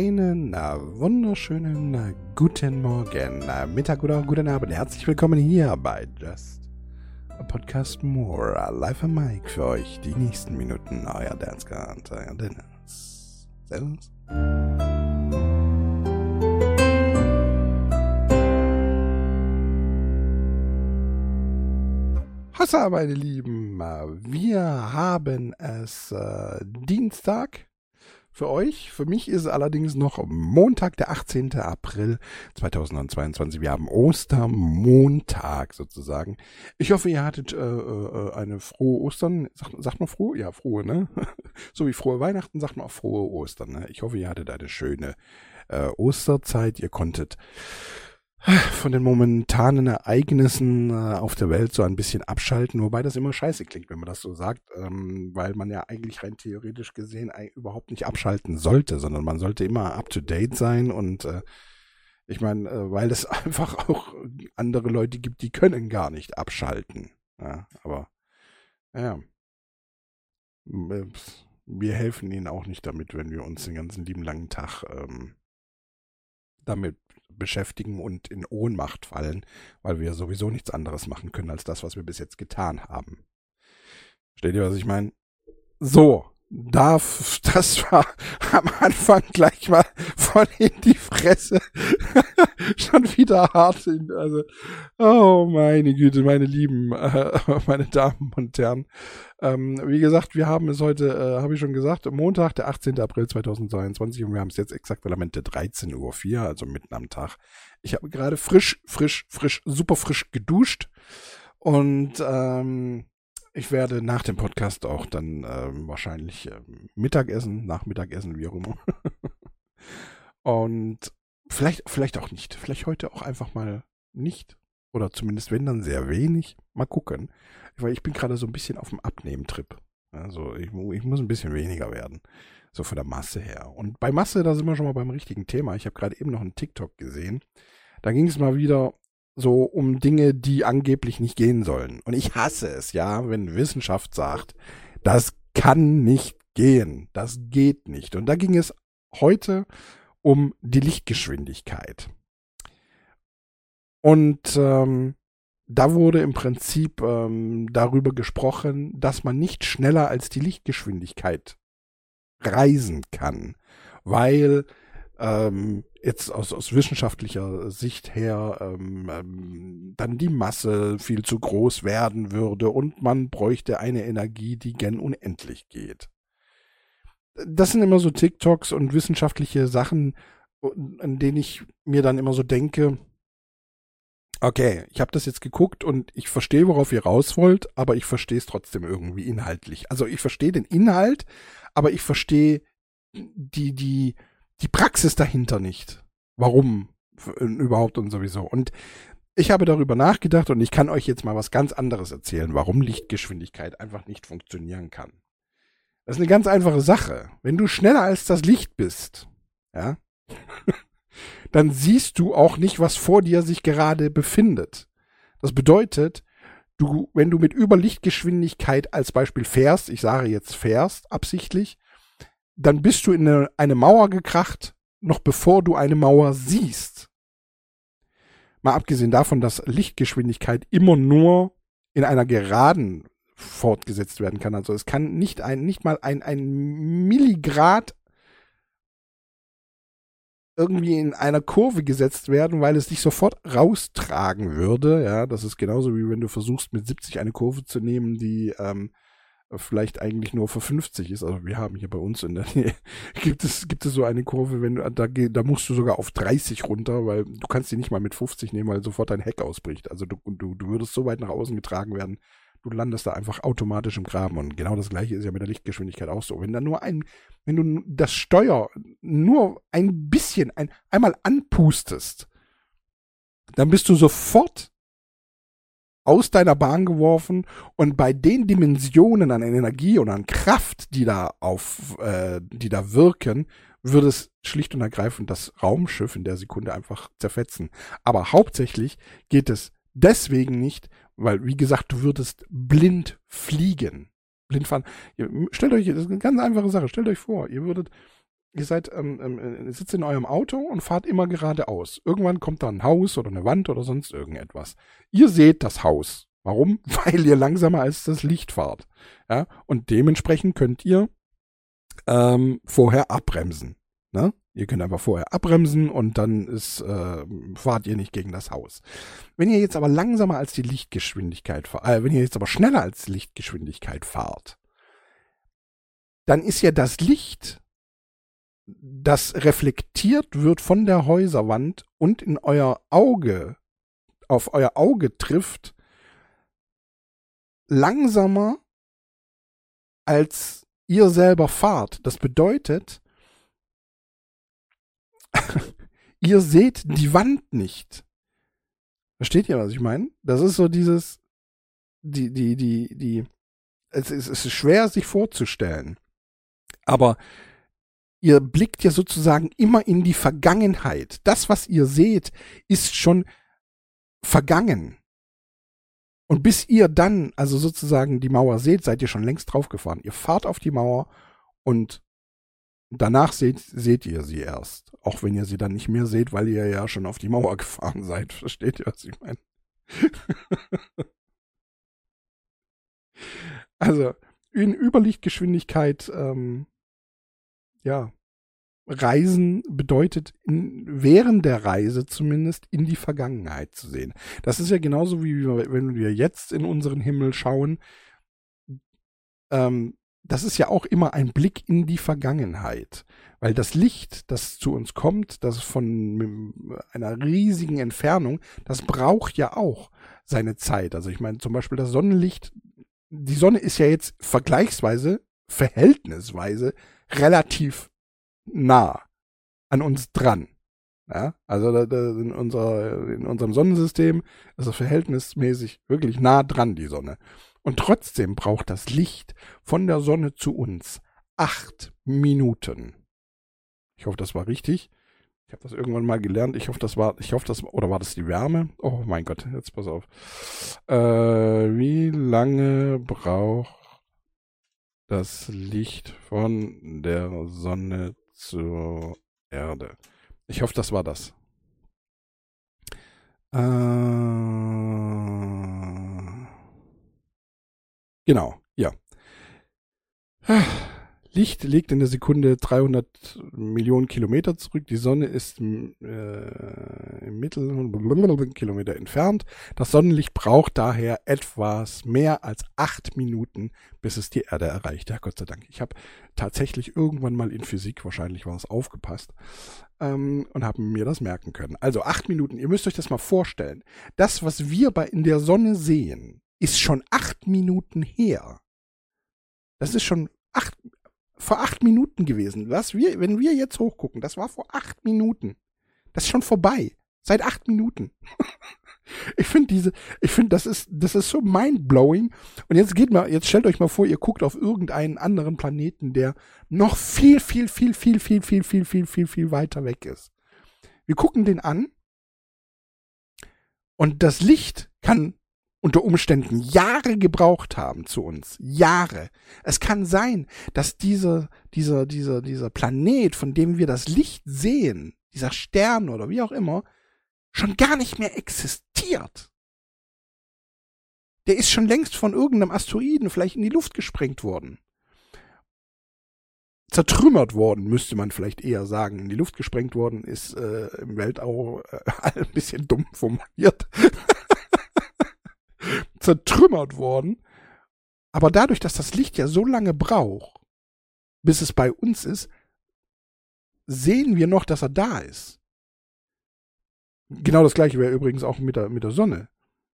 einen wunderschönen guten Morgen, Mittag oder guten Abend. Herzlich willkommen hier bei Just a Podcast More. Live am Mic für euch die nächsten Minuten. Euer Dance und euer Dennis. Servus. Hossa, meine Lieben. Wir haben es äh, Dienstag für euch. Für mich ist es allerdings noch Montag, der 18. April 2022. Wir haben Ostermontag sozusagen. Ich hoffe, ihr hattet äh, äh, eine frohe Ostern. Sagt, sagt man frohe? Ja, frohe, ne? so wie frohe Weihnachten sagt man auch frohe Ostern. Ne? Ich hoffe, ihr hattet eine schöne äh, Osterzeit. Ihr konntet von den momentanen Ereignissen äh, auf der Welt so ein bisschen abschalten, wobei das immer scheiße klingt, wenn man das so sagt, ähm, weil man ja eigentlich rein theoretisch gesehen überhaupt nicht abschalten sollte, sondern man sollte immer up-to-date sein und äh, ich meine, äh, weil es einfach auch andere Leute gibt, die können gar nicht abschalten. Ja, aber ja, wir helfen ihnen auch nicht damit, wenn wir uns den ganzen lieben langen Tag ähm, damit beschäftigen und in Ohnmacht fallen, weil wir sowieso nichts anderes machen können als das, was wir bis jetzt getan haben. Versteht ihr, was ich meine? So, darf, das war am Anfang gleich mal voll in die Fresse. Schon wieder hart. In, also, oh meine Güte, meine Lieben, äh, meine Damen und Herren. Ähm, wie gesagt, wir haben es heute, äh, habe ich schon gesagt, Montag, der 18. April 2022 und wir haben es jetzt exakt Elemente 13.04 Uhr, also mitten am Tag. Ich habe gerade frisch, frisch, frisch, super frisch geduscht und ähm, ich werde nach dem Podcast auch dann ähm, wahrscheinlich ähm, Mittagessen, Nachmittagessen, wie auch immer. Und vielleicht, vielleicht auch nicht. Vielleicht heute auch einfach mal nicht. Oder zumindest wenn dann sehr wenig. Mal gucken. Weil ich bin gerade so ein bisschen auf dem Abnehmtrip. Also ich, ich muss ein bisschen weniger werden. So von der Masse her. Und bei Masse, da sind wir schon mal beim richtigen Thema. Ich habe gerade eben noch einen TikTok gesehen. Da ging es mal wieder so um Dinge, die angeblich nicht gehen sollen. Und ich hasse es, ja, wenn Wissenschaft sagt, das kann nicht gehen, das geht nicht. Und da ging es heute um die Lichtgeschwindigkeit. Und ähm, da wurde im Prinzip ähm, darüber gesprochen, dass man nicht schneller als die Lichtgeschwindigkeit reisen kann, weil ähm, jetzt aus, aus wissenschaftlicher Sicht her ähm, ähm, dann die Masse viel zu groß werden würde und man bräuchte eine Energie, die gern unendlich geht. Das sind immer so TikToks und wissenschaftliche Sachen, an denen ich mir dann immer so denke, okay, ich habe das jetzt geguckt und ich verstehe, worauf ihr raus wollt, aber ich verstehe es trotzdem irgendwie inhaltlich. Also ich verstehe den Inhalt, aber ich verstehe die, die, die Praxis dahinter nicht. Warum überhaupt und sowieso. Und ich habe darüber nachgedacht und ich kann euch jetzt mal was ganz anderes erzählen, warum Lichtgeschwindigkeit einfach nicht funktionieren kann. Das ist eine ganz einfache Sache. Wenn du schneller als das Licht bist, ja, dann siehst du auch nicht, was vor dir sich gerade befindet. Das bedeutet, du, wenn du mit Überlichtgeschwindigkeit als Beispiel fährst, ich sage jetzt fährst absichtlich, dann bist du in eine, eine Mauer gekracht, noch bevor du eine Mauer siehst. Mal abgesehen davon, dass Lichtgeschwindigkeit immer nur in einer Geraden fortgesetzt werden kann. Also es kann nicht ein, nicht mal ein, ein Milligrad irgendwie in einer Kurve gesetzt werden, weil es dich sofort raustragen würde. Ja, das ist genauso wie wenn du versuchst, mit 70 eine Kurve zu nehmen, die ähm, vielleicht eigentlich nur für 50 ist. Also wir haben hier bei uns in der Nähe, gibt es, gibt es so eine Kurve, wenn du, da, da musst du sogar auf 30 runter, weil du kannst die nicht mal mit 50 nehmen, weil sofort dein Heck ausbricht. Also du, du, du würdest so weit nach außen getragen werden, du landest da einfach automatisch im Graben. Und genau das gleiche ist ja mit der Lichtgeschwindigkeit auch so. Wenn da nur ein, wenn du das Steuer nur ein bisschen, ein, einmal anpustest, dann bist du sofort aus deiner Bahn geworfen und bei den Dimensionen an Energie und an Kraft, die da auf, äh, die da wirken, würde es schlicht und ergreifend das Raumschiff in der Sekunde einfach zerfetzen. Aber hauptsächlich geht es deswegen nicht, weil, wie gesagt, du würdest blind fliegen. Blind fahren. Stellt euch, das ist eine ganz einfache Sache. Stellt euch vor, ihr würdet ihr seid, ähm, ähm, sitzt in eurem Auto und fahrt immer geradeaus. Irgendwann kommt da ein Haus oder eine Wand oder sonst irgendetwas. Ihr seht das Haus. Warum? Weil ihr langsamer als das Licht fahrt. Ja, und dementsprechend könnt ihr ähm, vorher abbremsen. Ne? Ihr könnt einfach vorher abbremsen und dann ist, äh, fahrt ihr nicht gegen das Haus. Wenn ihr jetzt aber langsamer als die Lichtgeschwindigkeit fahrt, äh, wenn ihr jetzt aber schneller als die Lichtgeschwindigkeit fahrt, dann ist ja das Licht, das reflektiert wird von der Häuserwand und in euer Auge, auf euer Auge trifft, langsamer als ihr selber fahrt. Das bedeutet, ihr seht die Wand nicht. Versteht ihr, was ich meine? Das ist so dieses, die, die, die, die, es ist, es ist schwer, sich vorzustellen. Aber ihr blickt ja sozusagen immer in die Vergangenheit. Das, was ihr seht, ist schon vergangen. Und bis ihr dann, also sozusagen die Mauer seht, seid ihr schon längst draufgefahren. Ihr fahrt auf die Mauer und danach seht, seht ihr sie erst. Auch wenn ihr sie dann nicht mehr seht, weil ihr ja schon auf die Mauer gefahren seid. Versteht ihr, was ich meine? also, in Überlichtgeschwindigkeit, ähm, ja, Reisen bedeutet, in, während der Reise zumindest in die Vergangenheit zu sehen. Das ist ja genauso wie wenn wir jetzt in unseren Himmel schauen. Ähm, das ist ja auch immer ein Blick in die Vergangenheit. Weil das Licht, das zu uns kommt, das von einer riesigen Entfernung, das braucht ja auch seine Zeit. Also ich meine zum Beispiel das Sonnenlicht, die Sonne ist ja jetzt vergleichsweise, verhältnisweise relativ nah an uns dran. Ja, also da, da in, unserer, in unserem Sonnensystem ist es verhältnismäßig wirklich nah dran, die Sonne. Und trotzdem braucht das Licht von der Sonne zu uns acht Minuten. Ich hoffe, das war richtig. Ich habe das irgendwann mal gelernt. Ich hoffe, das war, ich hoffe, das, oder war das die Wärme? Oh mein Gott, jetzt pass auf. Äh, wie lange braucht das Licht von der Sonne zur Erde? Ich hoffe, das war das. Äh, genau, ja. Licht legt in der Sekunde 300 Millionen Kilometer zurück. Die Sonne ist äh, im Mittel Kilometer entfernt. Das Sonnenlicht braucht daher etwas mehr als acht Minuten, bis es die Erde erreicht. Ja, Gott sei Dank. Ich habe tatsächlich irgendwann mal in Physik, wahrscheinlich war es aufgepasst, ähm, und habe mir das merken können. Also acht Minuten. Ihr müsst euch das mal vorstellen. Das, was wir bei in der Sonne sehen, ist schon acht Minuten her. Das ist schon acht, vor acht Minuten gewesen. Was wir, wenn wir jetzt hochgucken, das war vor acht Minuten. Das ist schon vorbei. Seit acht Minuten. ich finde diese, ich finde, das ist, das ist so mindblowing. Und jetzt geht mal, jetzt stellt euch mal vor, ihr guckt auf irgendeinen anderen Planeten, der noch viel, viel, viel, viel, viel, viel, viel, viel, viel, viel weiter weg ist. Wir gucken den an. Und das Licht kann unter Umständen Jahre gebraucht haben zu uns. Jahre. Es kann sein, dass dieser, dieser, dieser, dieser Planet, von dem wir das Licht sehen, dieser Stern oder wie auch immer, schon gar nicht mehr existiert. Der ist schon längst von irgendeinem Asteroiden vielleicht in die Luft gesprengt worden. Zertrümmert worden, müsste man vielleicht eher sagen. In die Luft gesprengt worden ist äh, im Weltall äh, ein bisschen dumm formuliert. zertrümmert worden. Aber dadurch, dass das Licht ja so lange braucht, bis es bei uns ist, sehen wir noch, dass er da ist. Genau das gleiche wäre übrigens auch mit der, mit der Sonne.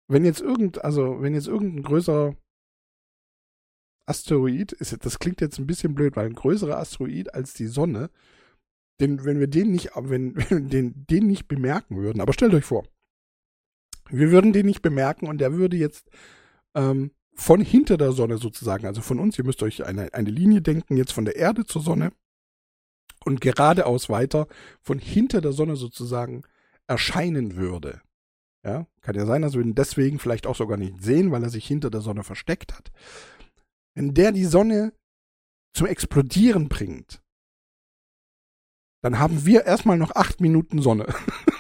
Wenn jetzt irgend, also wenn jetzt irgendein größerer Asteroid, ist, das klingt jetzt ein bisschen blöd, weil ein größerer Asteroid als die Sonne, den, wenn wir den nicht, wenn, wenn den, den nicht bemerken würden, aber stellt euch vor, wir würden den nicht bemerken und der würde jetzt ähm, von hinter der Sonne sozusagen, also von uns, ihr müsst euch eine, eine Linie denken, jetzt von der Erde zur Sonne und geradeaus weiter von hinter der Sonne sozusagen erscheinen würde. Ja, kann ja sein, dass wir ihn deswegen vielleicht auch sogar nicht sehen, weil er sich hinter der Sonne versteckt hat. Wenn der die Sonne zum Explodieren bringt, dann haben wir erstmal noch acht Minuten Sonne.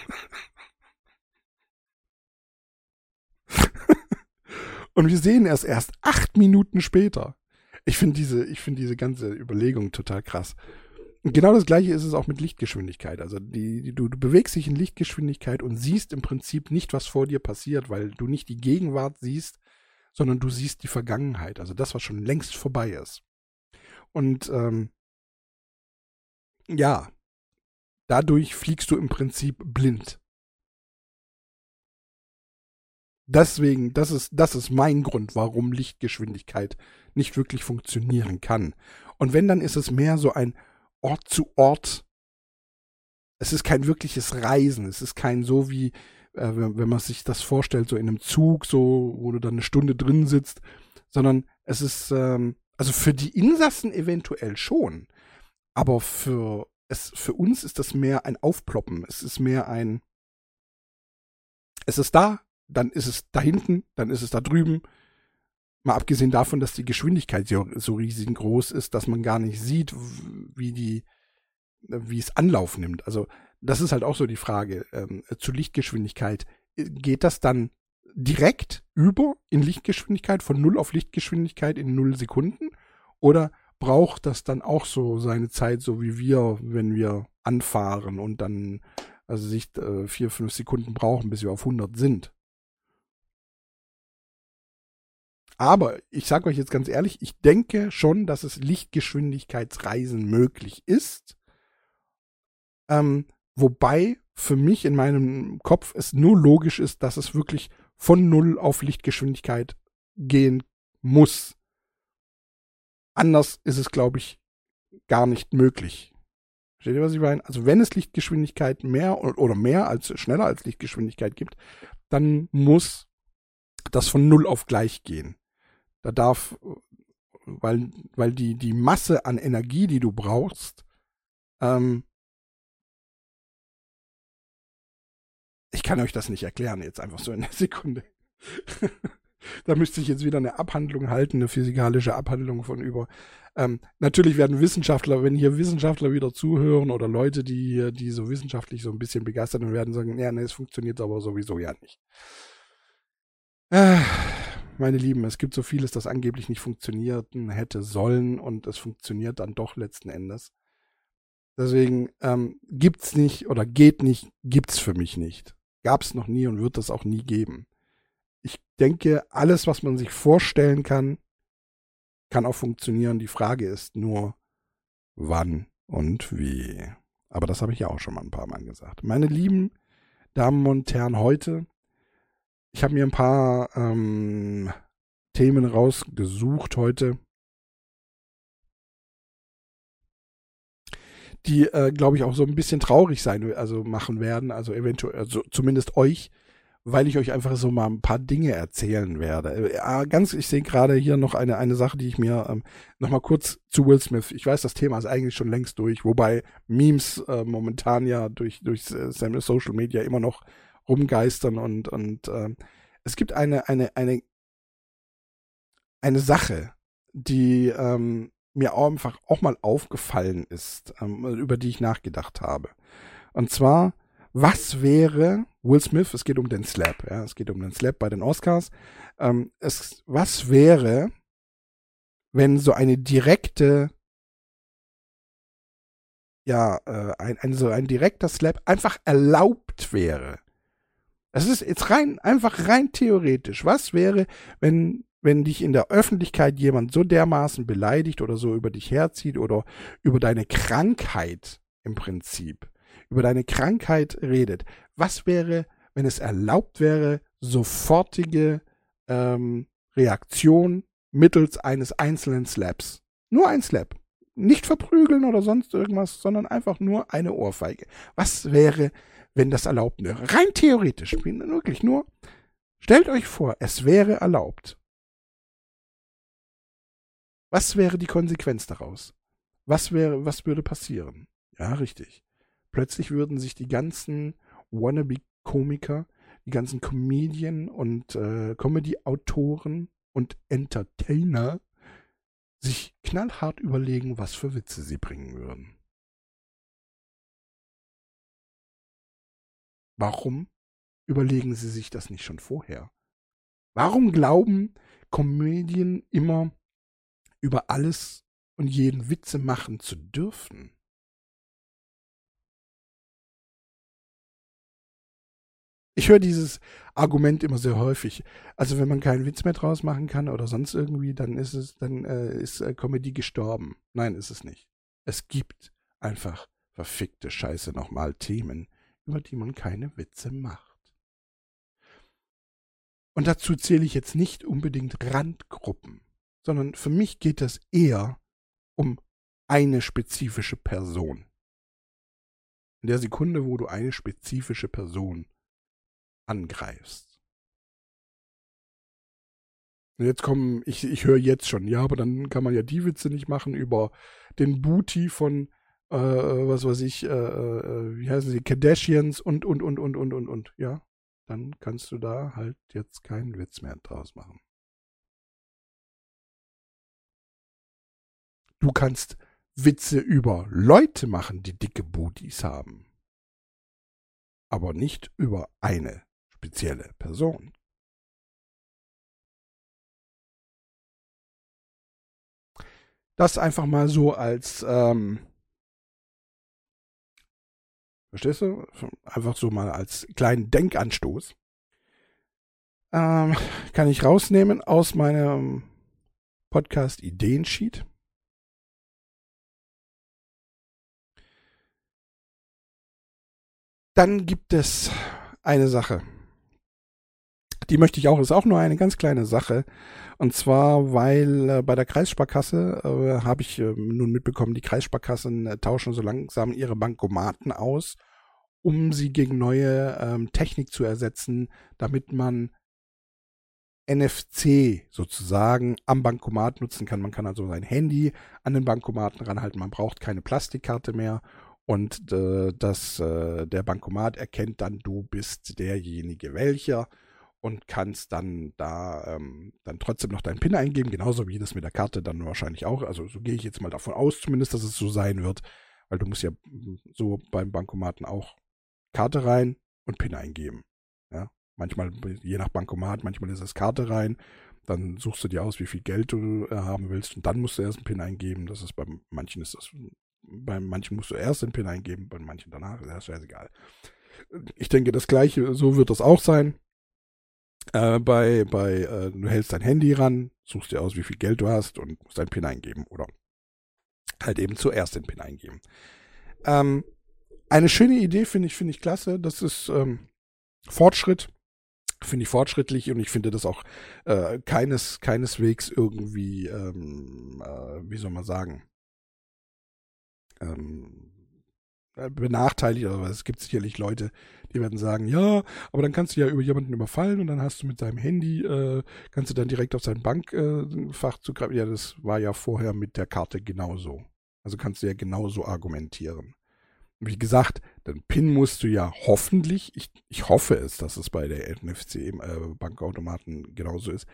Und wir sehen es erst acht Minuten später. Ich finde diese, ich finde diese ganze Überlegung total krass. Und genau das gleiche ist es auch mit Lichtgeschwindigkeit. Also die, die, du, du bewegst dich in Lichtgeschwindigkeit und siehst im Prinzip nicht, was vor dir passiert, weil du nicht die Gegenwart siehst, sondern du siehst die Vergangenheit, also das, was schon längst vorbei ist. Und ähm, ja, dadurch fliegst du im Prinzip blind. Deswegen, das ist, das ist mein Grund, warum Lichtgeschwindigkeit nicht wirklich funktionieren kann. Und wenn, dann ist es mehr so ein Ort zu Ort. Es ist kein wirkliches Reisen. Es ist kein so wie, äh, wenn, man sich das vorstellt, so in einem Zug, so, wo du dann eine Stunde drin sitzt, sondern es ist, ähm, also für die Insassen eventuell schon. Aber für es, für uns ist das mehr ein Aufploppen. Es ist mehr ein, es ist da, dann ist es da hinten, dann ist es da drüben. Mal abgesehen davon, dass die Geschwindigkeit so, so riesig groß ist, dass man gar nicht sieht, wie die, wie es Anlauf nimmt. Also das ist halt auch so die Frage ähm, zu Lichtgeschwindigkeit. Geht das dann direkt über in Lichtgeschwindigkeit von null auf Lichtgeschwindigkeit in null Sekunden? Oder braucht das dann auch so seine Zeit, so wie wir, wenn wir anfahren und dann also sich äh, vier, fünf Sekunden brauchen, bis wir auf 100 sind? Aber ich sage euch jetzt ganz ehrlich, ich denke schon, dass es Lichtgeschwindigkeitsreisen möglich ist. Ähm, wobei für mich in meinem Kopf es nur logisch ist, dass es wirklich von Null auf Lichtgeschwindigkeit gehen muss. Anders ist es, glaube ich, gar nicht möglich. Versteht ihr, was ich meine? Also wenn es Lichtgeschwindigkeit mehr oder mehr als schneller als Lichtgeschwindigkeit gibt, dann muss das von Null auf gleich gehen. Da darf, weil, weil die, die Masse an Energie, die du brauchst, ähm, ich kann euch das nicht erklären, jetzt einfach so in der Sekunde. da müsste ich jetzt wieder eine Abhandlung halten, eine physikalische Abhandlung von über. Ähm, natürlich werden Wissenschaftler, wenn hier Wissenschaftler wieder zuhören oder Leute, die, die so wissenschaftlich so ein bisschen begeistert werden sagen, ja, nee, es funktioniert aber sowieso ja nicht. Äh, meine Lieben, es gibt so vieles, das angeblich nicht funktionieren hätte sollen und es funktioniert dann doch letzten Endes. Deswegen ähm, gibt's nicht oder geht nicht, gibt's für mich nicht. Gab's noch nie und wird es auch nie geben. Ich denke, alles, was man sich vorstellen kann, kann auch funktionieren. Die Frage ist nur, wann und wie. Aber das habe ich ja auch schon mal ein paar Mal gesagt. Meine lieben Damen und Herren, heute ich habe mir ein paar ähm, Themen rausgesucht heute, die, äh, glaube ich, auch so ein bisschen traurig sein, also machen werden, also eventuell, also zumindest euch, weil ich euch einfach so mal ein paar Dinge erzählen werde. Äh, ganz, ich sehe gerade hier noch eine, eine Sache, die ich mir ähm, noch mal kurz zu Will Smith. Ich weiß, das Thema ist eigentlich schon längst durch, wobei Memes äh, momentan ja durch, durch äh, Social Media immer noch rumgeistern und, und äh, es gibt eine, eine, eine, eine Sache, die ähm, mir auch einfach auch mal aufgefallen ist, ähm, über die ich nachgedacht habe. Und zwar, was wäre Will Smith, es geht um den Slap, ja, es geht um den Slap bei den Oscars, ähm, es, was wäre, wenn so eine direkte ja, äh, ein, ein, so ein direkter Slap einfach erlaubt wäre. Das ist jetzt rein, einfach rein theoretisch. Was wäre, wenn, wenn dich in der Öffentlichkeit jemand so dermaßen beleidigt oder so über dich herzieht oder über deine Krankheit im Prinzip, über deine Krankheit redet? Was wäre, wenn es erlaubt wäre, sofortige ähm, Reaktion mittels eines einzelnen Slaps? Nur ein Slap. Nicht verprügeln oder sonst irgendwas, sondern einfach nur eine Ohrfeige. Was wäre, wenn das erlaubt wäre. Rein theoretisch, wirklich nur, stellt euch vor, es wäre erlaubt. Was wäre die Konsequenz daraus? Was wäre, was würde passieren? Ja, richtig. Plötzlich würden sich die ganzen Wannabe-Komiker, die ganzen Comedian und äh, Comedy-Autoren und Entertainer sich knallhart überlegen, was für Witze sie bringen würden. Warum überlegen sie sich das nicht schon vorher? Warum glauben Komödien immer über alles und jeden Witze machen zu dürfen? Ich höre dieses Argument immer sehr häufig. Also wenn man keinen Witz mehr draus machen kann oder sonst irgendwie, dann ist es, dann äh, ist äh, Comedy gestorben. Nein, ist es nicht. Es gibt einfach verfickte Scheiße nochmal Themen, über die man keine Witze macht. Und dazu zähle ich jetzt nicht unbedingt Randgruppen, sondern für mich geht es eher um eine spezifische Person. In der Sekunde, wo du eine spezifische Person angreifst. Und jetzt kommen, ich, ich höre jetzt schon, ja, aber dann kann man ja die Witze nicht machen über den Booty von, äh, was weiß ich, äh, äh, wie heißen sie, Kardashians und, und, und, und, und, und, und, ja. Dann kannst du da halt jetzt keinen Witz mehr draus machen. Du kannst Witze über Leute machen, die dicke Booties haben. Aber nicht über eine spezielle Person. Das einfach mal so als, ähm, verstehst du? Einfach so mal als kleinen Denkanstoß. Ähm, kann ich rausnehmen aus meinem Podcast Ideensheet. Dann gibt es eine Sache die möchte ich auch, ist auch nur eine ganz kleine Sache. Und zwar, weil äh, bei der Kreissparkasse äh, habe ich äh, nun mitbekommen, die Kreissparkassen äh, tauschen so langsam ihre Bankomaten aus, um sie gegen neue ähm, Technik zu ersetzen, damit man NFC sozusagen am Bankomat nutzen kann. Man kann also sein Handy an den Bankomaten ranhalten. Man braucht keine Plastikkarte mehr und äh, dass äh, der Bankomat erkennt dann, du bist derjenige welcher und kannst dann da ähm, dann trotzdem noch deinen PIN eingeben, genauso wie das mit der Karte dann wahrscheinlich auch. Also so gehe ich jetzt mal davon aus, zumindest, dass es so sein wird, weil du musst ja so beim Bankomaten auch Karte rein und PIN eingeben. Ja, manchmal je nach Bankomat, manchmal ist es Karte rein, dann suchst du dir aus, wie viel Geld du äh, haben willst und dann musst du erst einen PIN eingeben. Das ist bei manchen ist das bei manchen musst du erst den PIN eingeben, bei manchen danach, das ist scheißegal. Ich denke, das gleiche, so wird das auch sein. Äh, bei, bei, äh, du hältst dein Handy ran, suchst dir aus, wie viel Geld du hast und musst deinen PIN eingeben oder halt eben zuerst den PIN eingeben. Ähm, eine schöne Idee finde ich, finde ich klasse. Das ist ähm, Fortschritt, finde ich fortschrittlich und ich finde das auch äh, keines, keineswegs irgendwie, ähm, äh, wie soll man sagen, ähm, äh, benachteiligt, aber es gibt sicherlich Leute, die werden sagen, ja, aber dann kannst du ja über jemanden überfallen und dann hast du mit deinem Handy, äh, kannst du dann direkt auf sein Bankfach äh, zugreifen. Ja, das war ja vorher mit der Karte genauso. Also kannst du ja genauso argumentieren. Wie gesagt, den PIN musst du ja hoffentlich, ich, ich hoffe es, dass es bei der NFC äh, Bankautomaten genauso ist,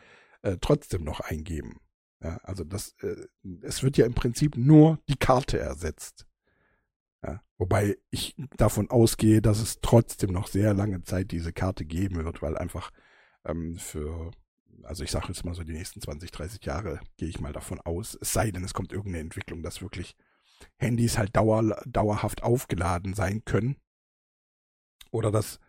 äh, trotzdem noch eingeben. Ja, also das, äh, es wird ja im Prinzip nur die Karte ersetzt. Ja, wobei ich davon ausgehe, dass es trotzdem noch sehr lange Zeit diese Karte geben wird, weil einfach ähm, für, also ich sage jetzt mal so die nächsten 20, 30 Jahre gehe ich mal davon aus, es sei denn, es kommt irgendeine Entwicklung, dass wirklich Handys halt dauer, dauerhaft aufgeladen sein können. Oder dass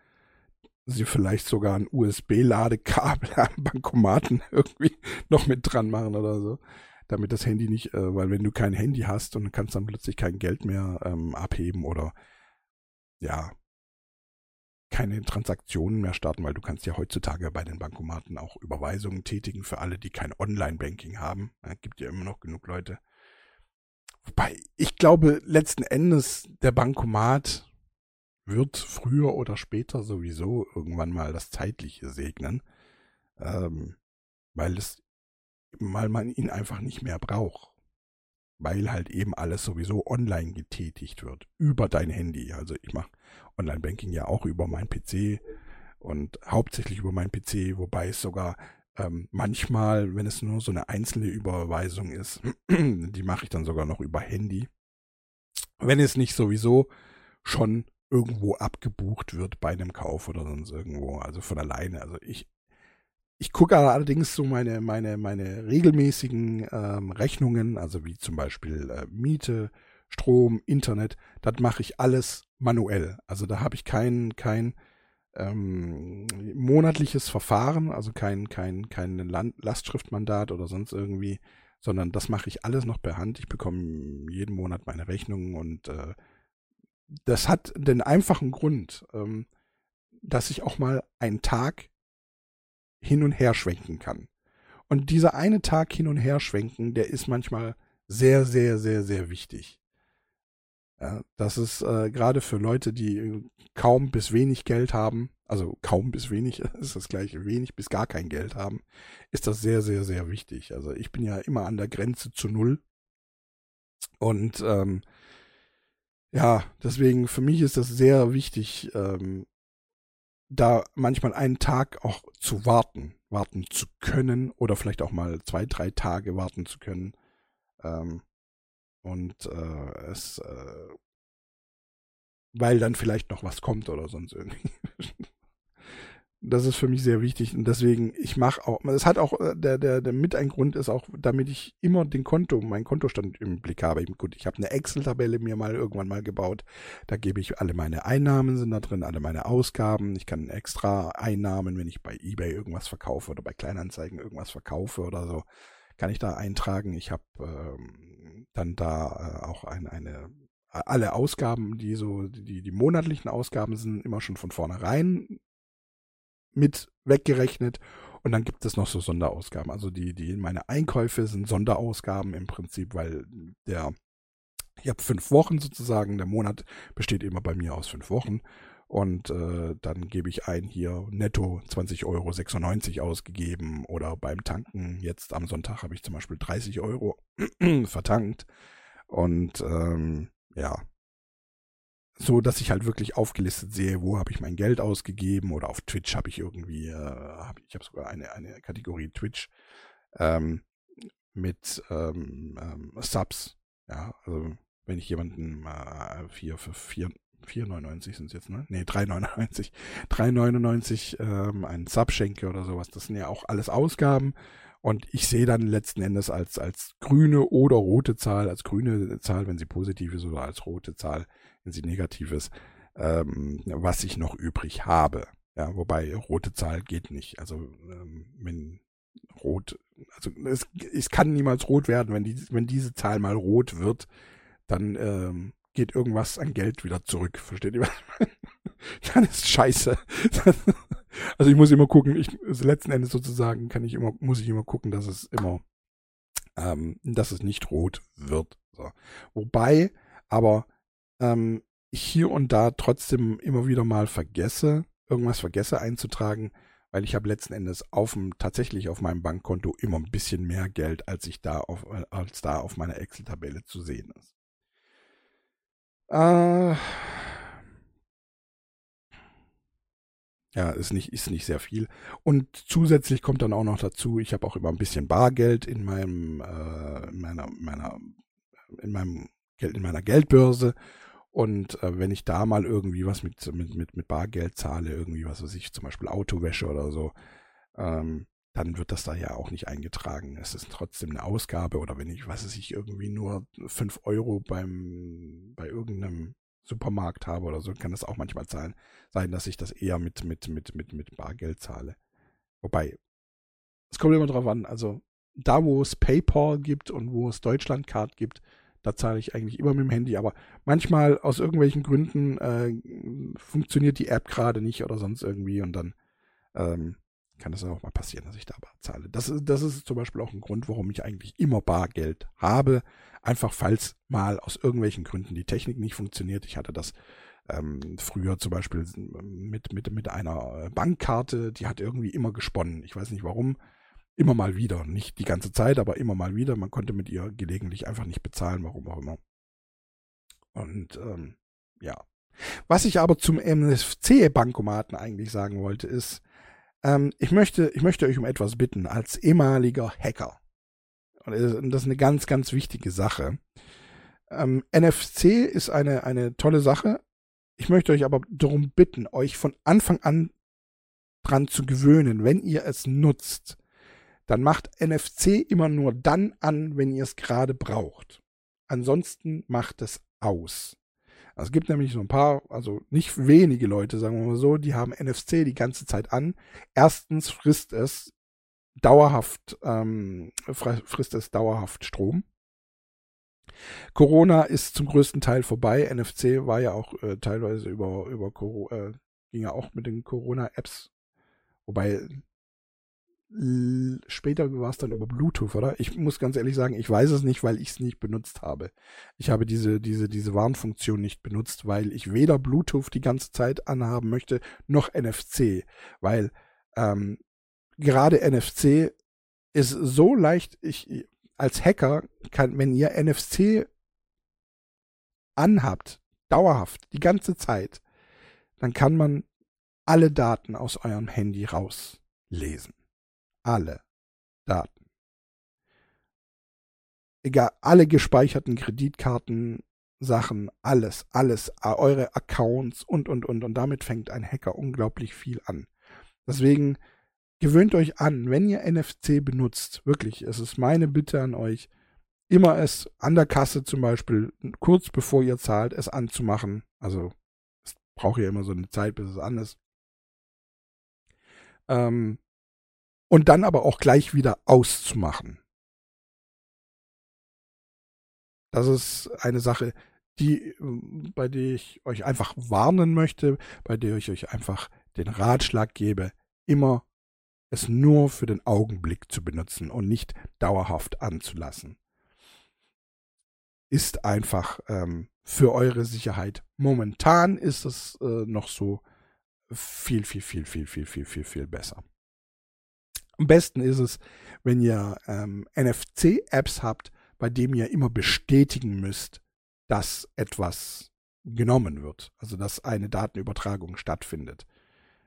sie vielleicht sogar ein USB-Ladekabel am Bankomaten irgendwie noch mit dran machen oder so damit das Handy nicht, äh, weil wenn du kein Handy hast und kannst dann plötzlich kein Geld mehr ähm, abheben oder ja, keine Transaktionen mehr starten, weil du kannst ja heutzutage bei den Bankomaten auch Überweisungen tätigen für alle, die kein Online-Banking haben. Ja, gibt ja immer noch genug Leute. Wobei, ich glaube, letzten Endes, der Bankomat wird früher oder später sowieso irgendwann mal das Zeitliche segnen. Ähm, weil es weil man ihn einfach nicht mehr braucht. Weil halt eben alles sowieso online getätigt wird. Über dein Handy. Also ich mache Online-Banking ja auch über meinen PC und hauptsächlich über meinen PC, wobei es sogar ähm, manchmal, wenn es nur so eine einzelne Überweisung ist, die mache ich dann sogar noch über Handy. Wenn es nicht sowieso schon irgendwo abgebucht wird bei einem Kauf oder sonst irgendwo, also von alleine. Also ich, ich gucke allerdings so meine, meine, meine regelmäßigen ähm, Rechnungen, also wie zum Beispiel äh, Miete, Strom, Internet, das mache ich alles manuell. Also da habe ich kein, kein ähm, monatliches Verfahren, also kein, kein, kein Lastschriftmandat oder sonst irgendwie, sondern das mache ich alles noch per Hand. Ich bekomme jeden Monat meine Rechnungen und äh, das hat den einfachen Grund, ähm, dass ich auch mal einen Tag hin und her schwenken kann. Und dieser eine Tag hin und her schwenken, der ist manchmal sehr, sehr, sehr, sehr wichtig. Ja, das ist äh, gerade für Leute, die kaum bis wenig Geld haben, also kaum bis wenig ist das gleiche, wenig bis gar kein Geld haben, ist das sehr, sehr, sehr wichtig. Also ich bin ja immer an der Grenze zu null. Und ähm, ja, deswegen für mich ist das sehr wichtig, ähm, da manchmal einen Tag auch zu warten, warten zu können oder vielleicht auch mal zwei, drei Tage warten zu können. Ähm, und äh, es, äh, weil dann vielleicht noch was kommt oder sonst irgendwie. Das ist für mich sehr wichtig und deswegen, ich mache auch, es hat auch, äh, der, der, der mit ein Grund ist auch, damit ich immer den Konto, meinen Kontostand im Blick habe. Gut, ich habe eine Excel-Tabelle mir mal irgendwann mal gebaut. Da gebe ich alle meine Einnahmen sind da drin, alle meine Ausgaben. Ich kann extra Einnahmen, wenn ich bei eBay irgendwas verkaufe oder bei Kleinanzeigen irgendwas verkaufe oder so, kann ich da eintragen. Ich habe ähm, dann da äh, auch ein, eine alle Ausgaben, die so, die, die monatlichen Ausgaben sind immer schon von vornherein mit weggerechnet. Und dann gibt es noch so Sonderausgaben. Also die, die meine Einkäufe sind Sonderausgaben im Prinzip, weil der, ich habe fünf Wochen sozusagen, der Monat besteht immer bei mir aus fünf Wochen. Und äh, dann gebe ich ein hier netto 20,96 Euro ausgegeben oder beim Tanken jetzt am Sonntag habe ich zum Beispiel 30 Euro vertankt. Und ähm, ja, so dass ich halt wirklich aufgelistet sehe, wo habe ich mein Geld ausgegeben oder auf Twitch habe ich irgendwie, äh, hab, ich habe sogar eine, eine Kategorie Twitch ähm, mit ähm, ähm, Subs. Ja, also wenn ich jemanden äh, vier für vier 4,99 sind es jetzt, ne? Ne, 3,99. 3,99 ähm, einen Sub schenke oder sowas. Das sind ja auch alles Ausgaben. Und ich sehe dann letzten Endes als, als grüne oder rote Zahl, als grüne Zahl, wenn sie positiv ist, oder als rote Zahl, wenn sie negativ ist, ähm, was ich noch übrig habe. Ja, wobei rote Zahl geht nicht. Also ähm, wenn rot, also es, es kann niemals rot werden, wenn die, wenn diese Zahl mal rot wird, dann ähm, geht irgendwas an Geld wieder zurück. Versteht ihr? dann ist scheiße. also ich muss immer gucken, ich also letzten Endes sozusagen kann ich immer, muss ich immer gucken, dass es immer, ähm, dass es nicht rot wird. So. Wobei, aber ähm, hier und da trotzdem immer wieder mal vergesse, irgendwas vergesse einzutragen, weil ich habe letzten Endes auf dem, tatsächlich auf meinem Bankkonto immer ein bisschen mehr Geld, als ich da auf, äh, als da auf meiner Excel-Tabelle zu sehen ist. Äh, ja, ist nicht, ist nicht sehr viel. Und zusätzlich kommt dann auch noch dazu, ich habe auch immer ein bisschen Bargeld in meinem, äh, in meiner, meiner, in meinem Geld, in meiner Geldbörse. Und äh, wenn ich da mal irgendwie was mit, mit, mit, mit Bargeld zahle, irgendwie was weiß ich, zum Beispiel Autowäsche oder so, ähm, dann wird das da ja auch nicht eingetragen. Es ist trotzdem eine Ausgabe oder wenn ich, was weiß ich, irgendwie nur fünf Euro beim, bei irgendeinem Supermarkt habe oder so, kann das auch manchmal zahlen, sein, dass ich das eher mit, mit, mit, mit, mit Bargeld zahle. Wobei, es kommt immer drauf an, also da, wo es PayPal gibt und wo es Deutschlandcard gibt, da zahle ich eigentlich immer mit dem Handy, aber manchmal aus irgendwelchen Gründen äh, funktioniert die App gerade nicht oder sonst irgendwie und dann ähm, kann es auch mal passieren, dass ich da bar zahle. Das ist, das ist zum Beispiel auch ein Grund, warum ich eigentlich immer Bargeld habe. Einfach falls mal aus irgendwelchen Gründen die Technik nicht funktioniert. Ich hatte das ähm, früher zum Beispiel mit, mit, mit einer Bankkarte, die hat irgendwie immer gesponnen. Ich weiß nicht warum. Immer mal wieder. Nicht die ganze Zeit, aber immer mal wieder. Man konnte mit ihr gelegentlich einfach nicht bezahlen, warum auch immer. Und ähm, ja. Was ich aber zum MSC-Bankomaten eigentlich sagen wollte, ist, ähm, ich, möchte, ich möchte euch um etwas bitten, als ehemaliger Hacker. Und das ist eine ganz, ganz wichtige Sache. Ähm, NFC ist eine, eine tolle Sache. Ich möchte euch aber darum bitten, euch von Anfang an dran zu gewöhnen, wenn ihr es nutzt, dann macht NFC immer nur dann an, wenn ihr es gerade braucht. Ansonsten macht es aus. Also es gibt nämlich so ein paar, also nicht wenige Leute, sagen wir mal so, die haben NFC die ganze Zeit an. Erstens frisst es dauerhaft, ähm, frisst es dauerhaft Strom. Corona ist zum größten Teil vorbei. NFC war ja auch äh, teilweise über, über Corona, äh, ging ja auch mit den Corona-Apps. Wobei später war es dann über Bluetooth, oder? Ich muss ganz ehrlich sagen, ich weiß es nicht, weil ich es nicht benutzt habe. Ich habe diese, diese, diese Warnfunktion nicht benutzt, weil ich weder Bluetooth die ganze Zeit anhaben möchte, noch NFC. Weil ähm, gerade NFC ist so leicht, ich als Hacker kann, wenn ihr NFC anhabt, dauerhaft, die ganze Zeit, dann kann man alle Daten aus eurem Handy rauslesen alle Daten. Egal, alle gespeicherten Kreditkarten, Sachen, alles, alles, eure Accounts und, und, und. Und damit fängt ein Hacker unglaublich viel an. Deswegen gewöhnt euch an, wenn ihr NFC benutzt, wirklich, es ist meine Bitte an euch, immer es an der Kasse zum Beispiel, kurz bevor ihr zahlt, es anzumachen. Also, es braucht ja immer so eine Zeit, bis es an ist. Ähm, und dann aber auch gleich wieder auszumachen. Das ist eine Sache, die, bei der ich euch einfach warnen möchte, bei der ich euch einfach den Ratschlag gebe, immer es nur für den Augenblick zu benutzen und nicht dauerhaft anzulassen. Ist einfach ähm, für eure Sicherheit. Momentan ist es äh, noch so viel, viel, viel, viel, viel, viel, viel, viel besser. Am besten ist es, wenn ihr ähm, NFC-Apps habt, bei dem ihr immer bestätigen müsst, dass etwas genommen wird, also dass eine Datenübertragung stattfindet.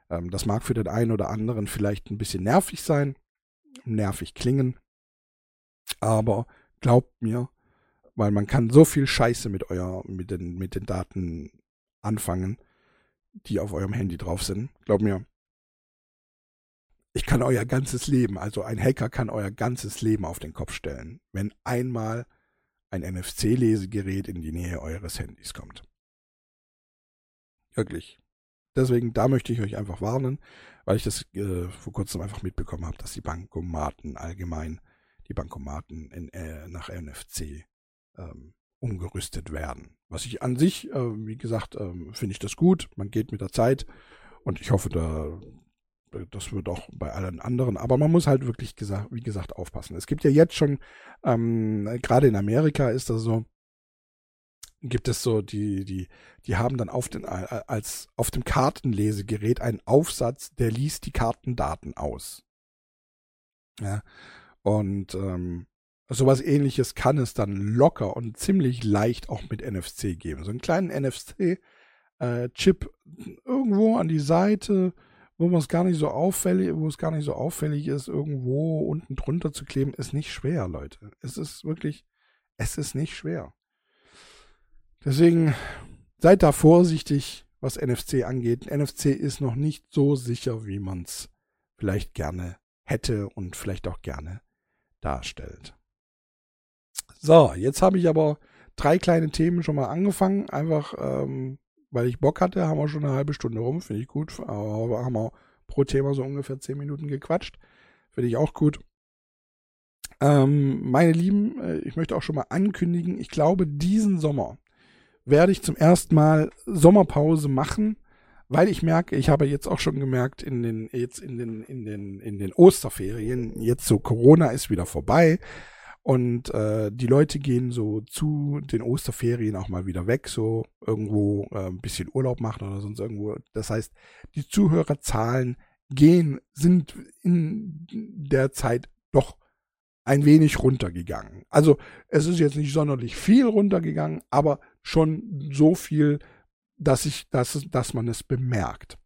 Ähm, das mag für den einen oder anderen vielleicht ein bisschen nervig sein, nervig klingen, aber glaubt mir, weil man kann so viel Scheiße mit euer, mit den, mit den Daten anfangen, die auf eurem Handy drauf sind. Glaubt mir, ich kann euer ganzes Leben, also ein Hacker kann euer ganzes Leben auf den Kopf stellen, wenn einmal ein NFC-Lesegerät in die Nähe eures Handys kommt. Wirklich. Deswegen, da möchte ich euch einfach warnen, weil ich das äh, vor kurzem einfach mitbekommen habe, dass die Bankomaten allgemein, die Bankomaten in, äh, nach NFC ähm, umgerüstet werden. Was ich an sich, äh, wie gesagt, ähm, finde ich das gut. Man geht mit der Zeit und ich hoffe, da das wird auch bei allen anderen, aber man muss halt wirklich, gesagt, wie gesagt, aufpassen. Es gibt ja jetzt schon, ähm, gerade in Amerika ist das so, gibt es so, die, die, die haben dann auf, den, als, auf dem Kartenlesegerät einen Aufsatz, der liest die Kartendaten aus. Ja, und ähm, sowas ähnliches kann es dann locker und ziemlich leicht auch mit NFC geben. So einen kleinen NFC-Chip äh, irgendwo an die Seite, wo man es gar nicht so auffällig, wo es gar nicht so auffällig ist, irgendwo unten drunter zu kleben, ist nicht schwer, Leute. Es ist wirklich, es ist nicht schwer. Deswegen seid da vorsichtig, was NFC angeht. NFC ist noch nicht so sicher, wie man es vielleicht gerne hätte und vielleicht auch gerne darstellt. So, jetzt habe ich aber drei kleine Themen schon mal angefangen. Einfach ähm, weil ich Bock hatte, haben wir schon eine halbe Stunde rum, finde ich gut. Aber haben wir pro Thema so ungefähr zehn Minuten gequatscht. Finde ich auch gut. Ähm, meine Lieben, äh, ich möchte auch schon mal ankündigen, ich glaube, diesen Sommer werde ich zum ersten Mal Sommerpause machen, weil ich merke, ich habe jetzt auch schon gemerkt, in den, jetzt in den, in den, in den Osterferien, jetzt so Corona ist wieder vorbei. Und äh, die Leute gehen so zu den Osterferien auch mal wieder weg, so irgendwo äh, ein bisschen Urlaub machen oder sonst irgendwo. Das heißt, die Zuhörerzahlen gehen, sind in der Zeit doch ein wenig runtergegangen. Also es ist jetzt nicht sonderlich viel runtergegangen, aber schon so viel, dass ich, dass, dass man es bemerkt.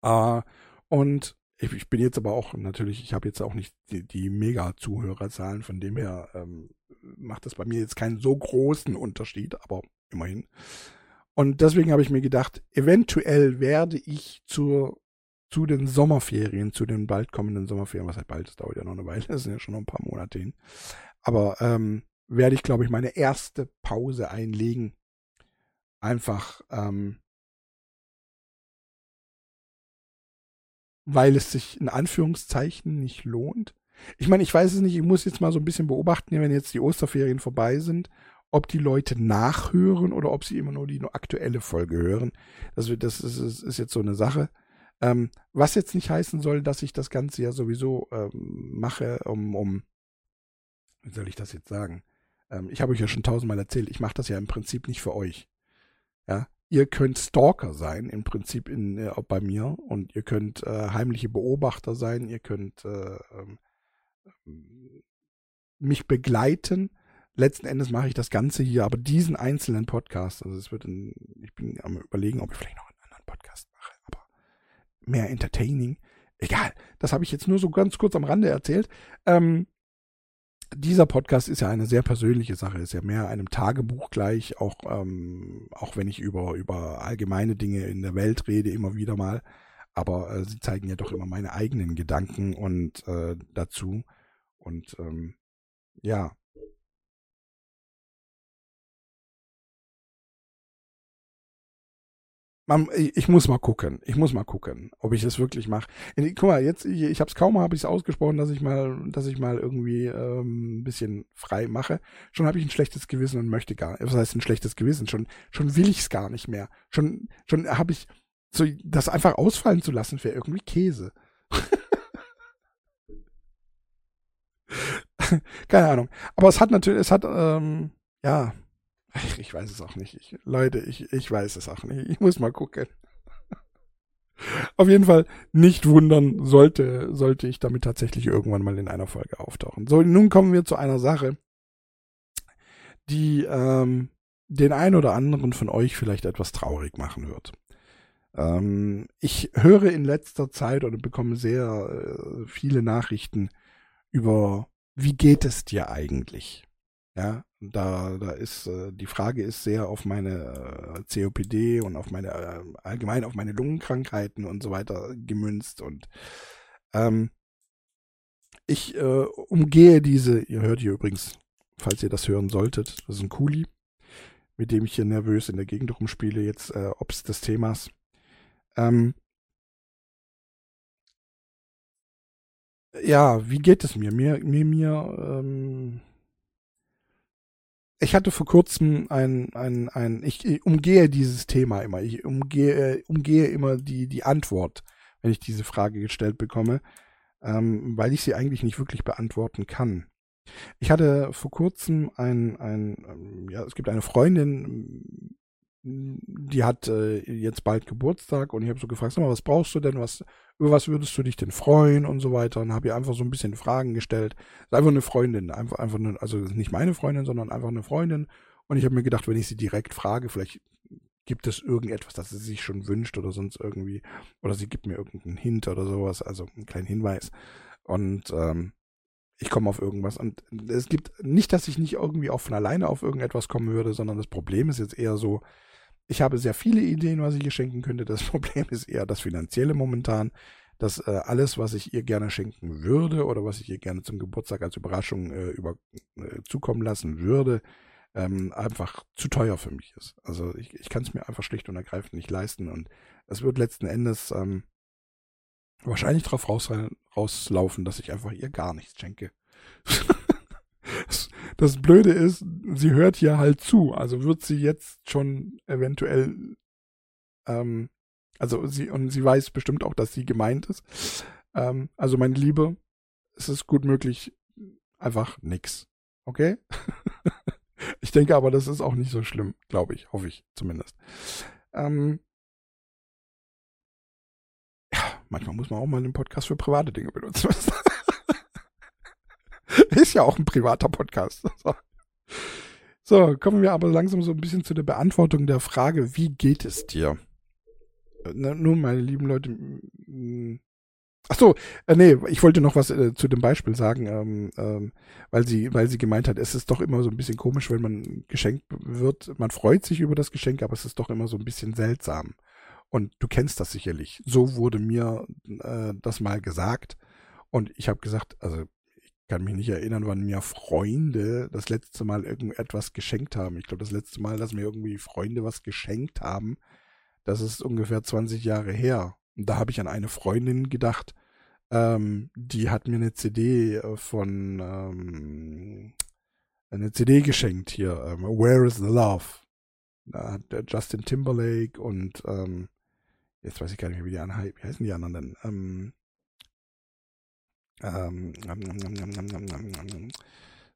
Äh, und ich, ich, bin jetzt aber auch natürlich, ich habe jetzt auch nicht die, die Mega-Zuhörerzahlen, von dem her ähm, macht das bei mir jetzt keinen so großen Unterschied, aber immerhin. Und deswegen habe ich mir gedacht, eventuell werde ich zur, zu den Sommerferien, zu den bald kommenden Sommerferien, was halt bald, das dauert ja noch eine Weile, das sind ja schon noch ein paar Monate hin. Aber ähm, werde ich, glaube ich, meine erste Pause einlegen. Einfach, ähm, weil es sich in Anführungszeichen nicht lohnt. Ich meine, ich weiß es nicht, ich muss jetzt mal so ein bisschen beobachten, wenn jetzt die Osterferien vorbei sind, ob die Leute nachhören oder ob sie immer nur die aktuelle Folge hören. Das, das, ist, ist jetzt so eine Sache. Ähm, was jetzt nicht heißen soll, dass ich das Ganze ja sowieso ähm, mache, um, um, wie soll ich das jetzt sagen? Ähm, ich habe euch ja schon tausendmal erzählt, ich mache das ja im Prinzip nicht für euch. Ja, ihr könnt Stalker sein, im Prinzip in, äh, bei mir, und ihr könnt äh, heimliche Beobachter sein, ihr könnt äh, ähm, mich begleiten. Letzten Endes mache ich das Ganze hier, aber diesen einzelnen Podcast, also es wird ein, ich bin am überlegen, ob ich vielleicht noch einen anderen Podcast mache, aber mehr entertaining. Egal, das habe ich jetzt nur so ganz kurz am Rande erzählt. Ähm, dieser Podcast ist ja eine sehr persönliche Sache, ist ja mehr einem Tagebuch gleich, auch, ähm, auch wenn ich über, über allgemeine Dinge in der Welt rede, immer wieder mal. Aber äh, sie zeigen ja doch immer meine eigenen Gedanken und äh, dazu. Und ähm, ja. Man, ich muss mal gucken. Ich muss mal gucken, ob ich das wirklich mache. Guck mal, jetzt, ich, ich habe es kaum, habe ich es ausgesprochen, dass ich mal, dass ich mal irgendwie ähm, ein bisschen frei mache. Schon habe ich ein schlechtes Gewissen und möchte gar, was heißt ein schlechtes Gewissen? Schon, schon will ich es gar nicht mehr. Schon, schon habe ich so das einfach ausfallen zu lassen wäre irgendwie Käse. Keine Ahnung. Aber es hat natürlich, es hat, ähm, ja, ich weiß es auch nicht. Ich, Leute, ich, ich weiß es auch nicht. Ich muss mal gucken. Auf jeden Fall nicht wundern, sollte, sollte ich damit tatsächlich irgendwann mal in einer Folge auftauchen. So, nun kommen wir zu einer Sache, die ähm, den einen oder anderen von euch vielleicht etwas traurig machen wird. Ähm, ich höre in letzter Zeit oder bekomme sehr äh, viele Nachrichten über wie geht es dir eigentlich? Ja, da, da ist, äh, die Frage ist sehr auf meine äh, COPD und auf meine, äh, allgemein auf meine Lungenkrankheiten und so weiter gemünzt und ähm, ich äh, umgehe diese, ihr hört hier übrigens, falls ihr das hören solltet, das ist ein Kuli, mit dem ich hier nervös in der Gegend rumspiele, jetzt äh, ob's des Themas. Ähm, ja, wie geht es mir? Mir, mir, mir, ähm, ich hatte vor kurzem ein, ein, ein, ich, ich umgehe dieses Thema immer. Ich umgehe, umgehe immer die, die Antwort, wenn ich diese Frage gestellt bekomme, ähm, weil ich sie eigentlich nicht wirklich beantworten kann. Ich hatte vor kurzem ein, ein, ähm, ja, es gibt eine Freundin, die hat äh, jetzt bald Geburtstag und ich habe so gefragt, sag mal, was brauchst du denn, was, über was würdest du dich denn freuen und so weiter? Und habe ihr einfach so ein bisschen Fragen gestellt. ist einfach eine Freundin, einfach, einfach eine, also nicht meine Freundin, sondern einfach eine Freundin. Und ich habe mir gedacht, wenn ich sie direkt frage, vielleicht gibt es irgendetwas, das sie sich schon wünscht oder sonst irgendwie, oder sie gibt mir irgendeinen Hint oder sowas, also einen kleinen Hinweis. Und ähm, ich komme auf irgendwas. Und es gibt nicht, dass ich nicht irgendwie auch von alleine auf irgendetwas kommen würde, sondern das Problem ist jetzt eher so, ich habe sehr viele Ideen, was ich ihr schenken könnte. Das Problem ist eher das Finanzielle momentan, dass äh, alles, was ich ihr gerne schenken würde oder was ich ihr gerne zum Geburtstag als Überraschung äh, über, äh, zukommen lassen würde, ähm, einfach zu teuer für mich ist. Also ich, ich kann es mir einfach schlicht und ergreifend nicht leisten und es wird letzten Endes ähm, wahrscheinlich darauf raus, rauslaufen, dass ich einfach ihr gar nichts schenke. Das Blöde ist, sie hört hier halt zu, also wird sie jetzt schon eventuell, ähm, also sie, und sie weiß bestimmt auch, dass sie gemeint ist. Ähm, also meine Liebe, es ist gut möglich, einfach nix. Okay? ich denke aber, das ist auch nicht so schlimm, glaube ich, hoffe ich zumindest. Ähm, ja, manchmal muss man auch mal einen Podcast für private Dinge benutzen. Ist ja auch ein privater Podcast. So. so, kommen wir aber langsam so ein bisschen zu der Beantwortung der Frage, wie geht es dir? Na, nun, meine lieben Leute, Ach so, äh, nee, ich wollte noch was äh, zu dem Beispiel sagen, ähm, ähm, weil sie, weil sie gemeint hat, es ist doch immer so ein bisschen komisch, wenn man geschenkt wird. Man freut sich über das Geschenk, aber es ist doch immer so ein bisschen seltsam. Und du kennst das sicherlich. So wurde mir äh, das mal gesagt. Und ich habe gesagt, also kann mich nicht erinnern, wann mir Freunde das letzte Mal irgendetwas geschenkt haben. Ich glaube, das letzte Mal, dass mir irgendwie Freunde was geschenkt haben, das ist ungefähr 20 Jahre her. Und da habe ich an eine Freundin gedacht, ähm, die hat mir eine CD äh, von ähm, eine CD geschenkt hier, ähm, Where is the Love? Da hat Justin Timberlake und ähm, jetzt weiß ich gar nicht mehr, wie die anderen, wie heißen die anderen denn? Ähm, ähm,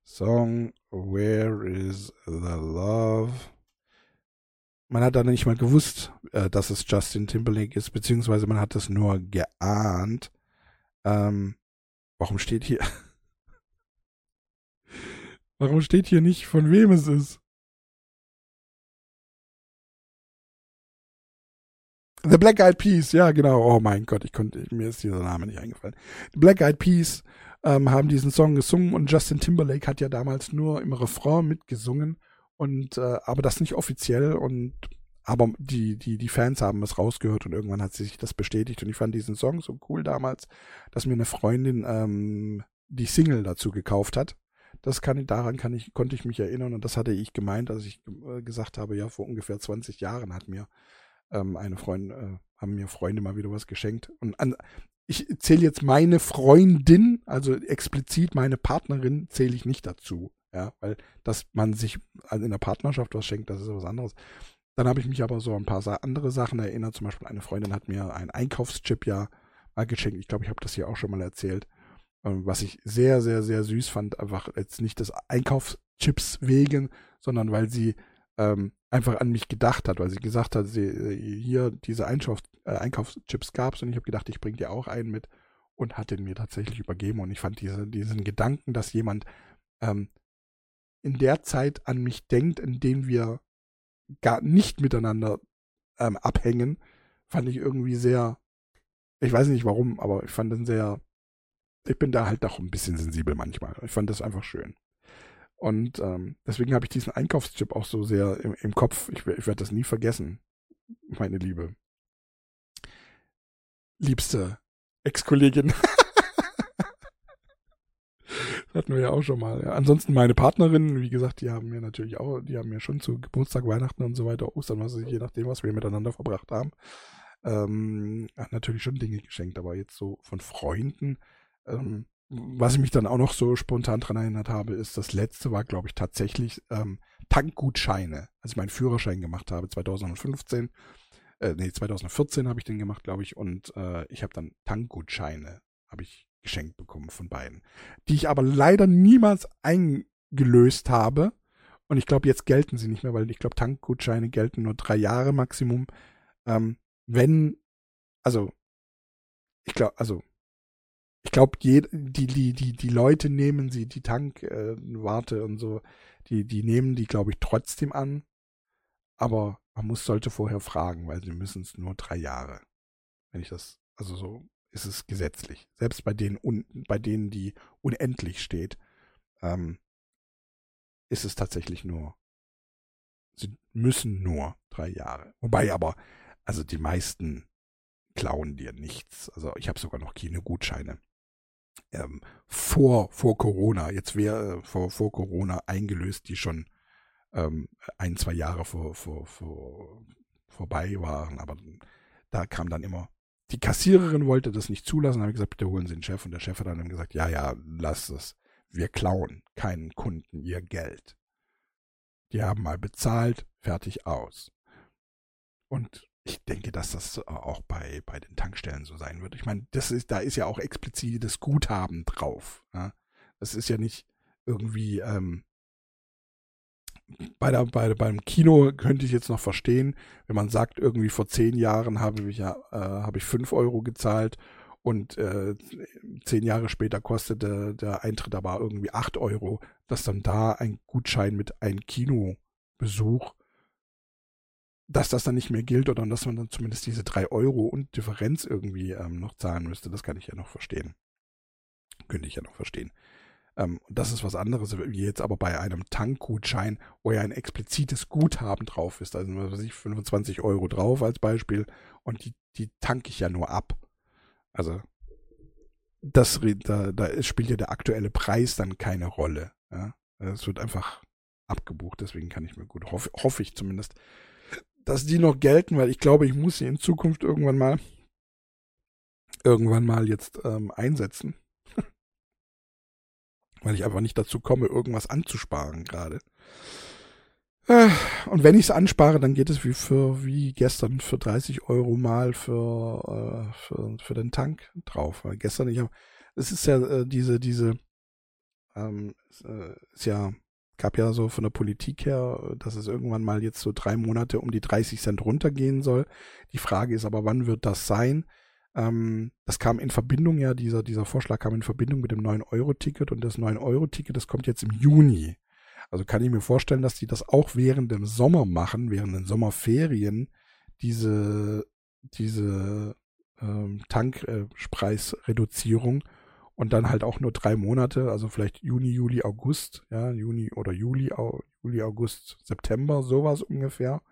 Song Where is the Love? man hat dann nicht mal gewusst, äh, dass es Justin Timberlake ist, beziehungsweise man hat es nur geahnt. Ähm, warum steht hier? warum steht hier nicht, von wem es ist? The Black Eyed Peas, ja genau. Oh mein Gott, ich konnte, mir ist dieser Name nicht eingefallen. The Black Eyed Peas ähm, haben diesen Song gesungen und Justin Timberlake hat ja damals nur im Refrain mitgesungen und äh, aber das nicht offiziell und aber die, die, die Fans haben es rausgehört und irgendwann hat sich das bestätigt und ich fand diesen Song so cool damals, dass mir eine Freundin ähm, die Single dazu gekauft hat. Das kann daran kann ich, konnte ich mich erinnern und das hatte ich gemeint, als ich äh, gesagt habe, ja, vor ungefähr 20 Jahren hat mir ähm, eine Freundin, äh, haben mir Freunde mal wieder was geschenkt. Und an, ich zähle jetzt meine Freundin, also explizit meine Partnerin, zähle ich nicht dazu. Ja, weil dass man sich in der Partnerschaft was schenkt, das ist was anderes. Dann habe ich mich aber so ein paar andere Sachen erinnert. Zum Beispiel eine Freundin hat mir einen Einkaufschip ja mal geschenkt. Ich glaube, ich habe das hier auch schon mal erzählt. Ähm, was ich sehr, sehr, sehr süß fand. Einfach jetzt nicht des Einkaufschips wegen, sondern weil sie ähm, einfach an mich gedacht hat, weil sie gesagt hat, sie, äh, hier diese Einkauf, äh, Einkaufschips gab es und ich habe gedacht, ich bringe dir auch einen mit und hat den mir tatsächlich übergeben. Und ich fand diese, diesen Gedanken, dass jemand ähm, in der Zeit an mich denkt, in dem wir gar nicht miteinander ähm, abhängen, fand ich irgendwie sehr, ich weiß nicht warum, aber ich fand den sehr, ich bin da halt doch ein bisschen sensibel manchmal. Ich fand das einfach schön. Und ähm, deswegen habe ich diesen Einkaufschip auch so sehr im, im Kopf. Ich, ich werde das nie vergessen, meine Liebe. Liebste Ex-Kollegin. hatten wir ja auch schon mal. Ja. Ansonsten meine Partnerin, wie gesagt, die haben mir natürlich auch, die haben mir schon zu Geburtstag, Weihnachten und so weiter, Ostern, was ich, je nachdem, was wir miteinander verbracht haben, ähm, hat natürlich schon Dinge geschenkt, aber jetzt so von Freunden, ähm, was ich mich dann auch noch so spontan dran erinnert habe, ist, das letzte war, glaube ich, tatsächlich ähm, Tankgutscheine, als ich meinen Führerschein gemacht habe, 2015. Äh, nee, 2014 habe ich den gemacht, glaube ich, und äh, ich habe dann Tankgutscheine, habe ich geschenkt bekommen von beiden, die ich aber leider niemals eingelöst habe. Und ich glaube, jetzt gelten sie nicht mehr, weil ich glaube, Tankgutscheine gelten nur drei Jahre Maximum. Ähm, wenn, also, ich glaube, also, ich glaube, die, die, die, die Leute nehmen sie, die Tankwarte äh, und so, die, die nehmen die, glaube ich, trotzdem an. Aber man muss, sollte vorher fragen, weil sie müssen es nur drei Jahre. Wenn ich das, also so ist es gesetzlich. Selbst bei denen, bei denen die unendlich steht, ähm, ist es tatsächlich nur, sie müssen nur drei Jahre. Wobei aber, also die meisten klauen dir nichts. Also ich habe sogar noch keine Gutscheine. Ähm, vor, vor Corona, jetzt wäre äh, vor, vor Corona eingelöst, die schon ähm, ein, zwei Jahre vor, vor, vor, vorbei waren, aber da kam dann immer die Kassiererin wollte das nicht zulassen, habe gesagt, bitte holen Sie den Chef. Und der Chef hat dann gesagt, ja, ja, lass es. Wir klauen keinen Kunden ihr Geld. Die haben mal bezahlt, fertig aus. Und ich denke, dass das auch bei, bei den Tankstellen so sein wird. Ich meine, das ist, da ist ja auch explizit das Guthaben drauf. Ja? Das ist ja nicht irgendwie ähm, bei der, bei, beim Kino könnte ich jetzt noch verstehen, wenn man sagt, irgendwie vor zehn Jahren habe ich ja, äh, habe ich fünf Euro gezahlt und äh, zehn Jahre später kostete der Eintritt aber irgendwie acht Euro, dass dann da ein Gutschein mit einem Kinobesuch dass das dann nicht mehr gilt oder dass man dann zumindest diese drei Euro und Differenz irgendwie ähm, noch zahlen müsste, das kann ich ja noch verstehen. Könnte ich ja noch verstehen. Ähm, das ist was anderes, wie jetzt aber bei einem Tankgutschein, wo ja ein explizites Guthaben drauf ist. Also, was weiß ich, 25 Euro drauf als Beispiel und die, die tanke ich ja nur ab. Also, das, da, da spielt ja der aktuelle Preis dann keine Rolle. Ja? Es wird einfach abgebucht, deswegen kann ich mir gut, hoffe, hoffe ich zumindest, dass die noch gelten, weil ich glaube, ich muss sie in Zukunft irgendwann mal irgendwann mal jetzt ähm, einsetzen weil ich einfach nicht dazu komme, irgendwas anzusparen gerade. Äh, und wenn ich es anspare, dann geht es wie für wie gestern für 30 Euro mal für, äh, für, für den Tank drauf. Weil gestern, ich habe, es ist ja äh, diese, diese, ähm, ist ja, gab ja so von der Politik her, dass es irgendwann mal jetzt so drei Monate um die 30 Cent runtergehen soll. Die Frage ist aber, wann wird das sein? Ähm, das kam in Verbindung, ja, dieser, dieser Vorschlag kam in Verbindung mit dem 9-Euro-Ticket und das 9-Euro-Ticket, das kommt jetzt im Juni. Also kann ich mir vorstellen, dass die das auch während dem Sommer machen, während den Sommerferien, diese, diese ähm, Tankpreisreduzierung und dann halt auch nur drei Monate, also vielleicht Juni, Juli, August, ja, Juni oder Juli, Juli, August, September, sowas ungefähr,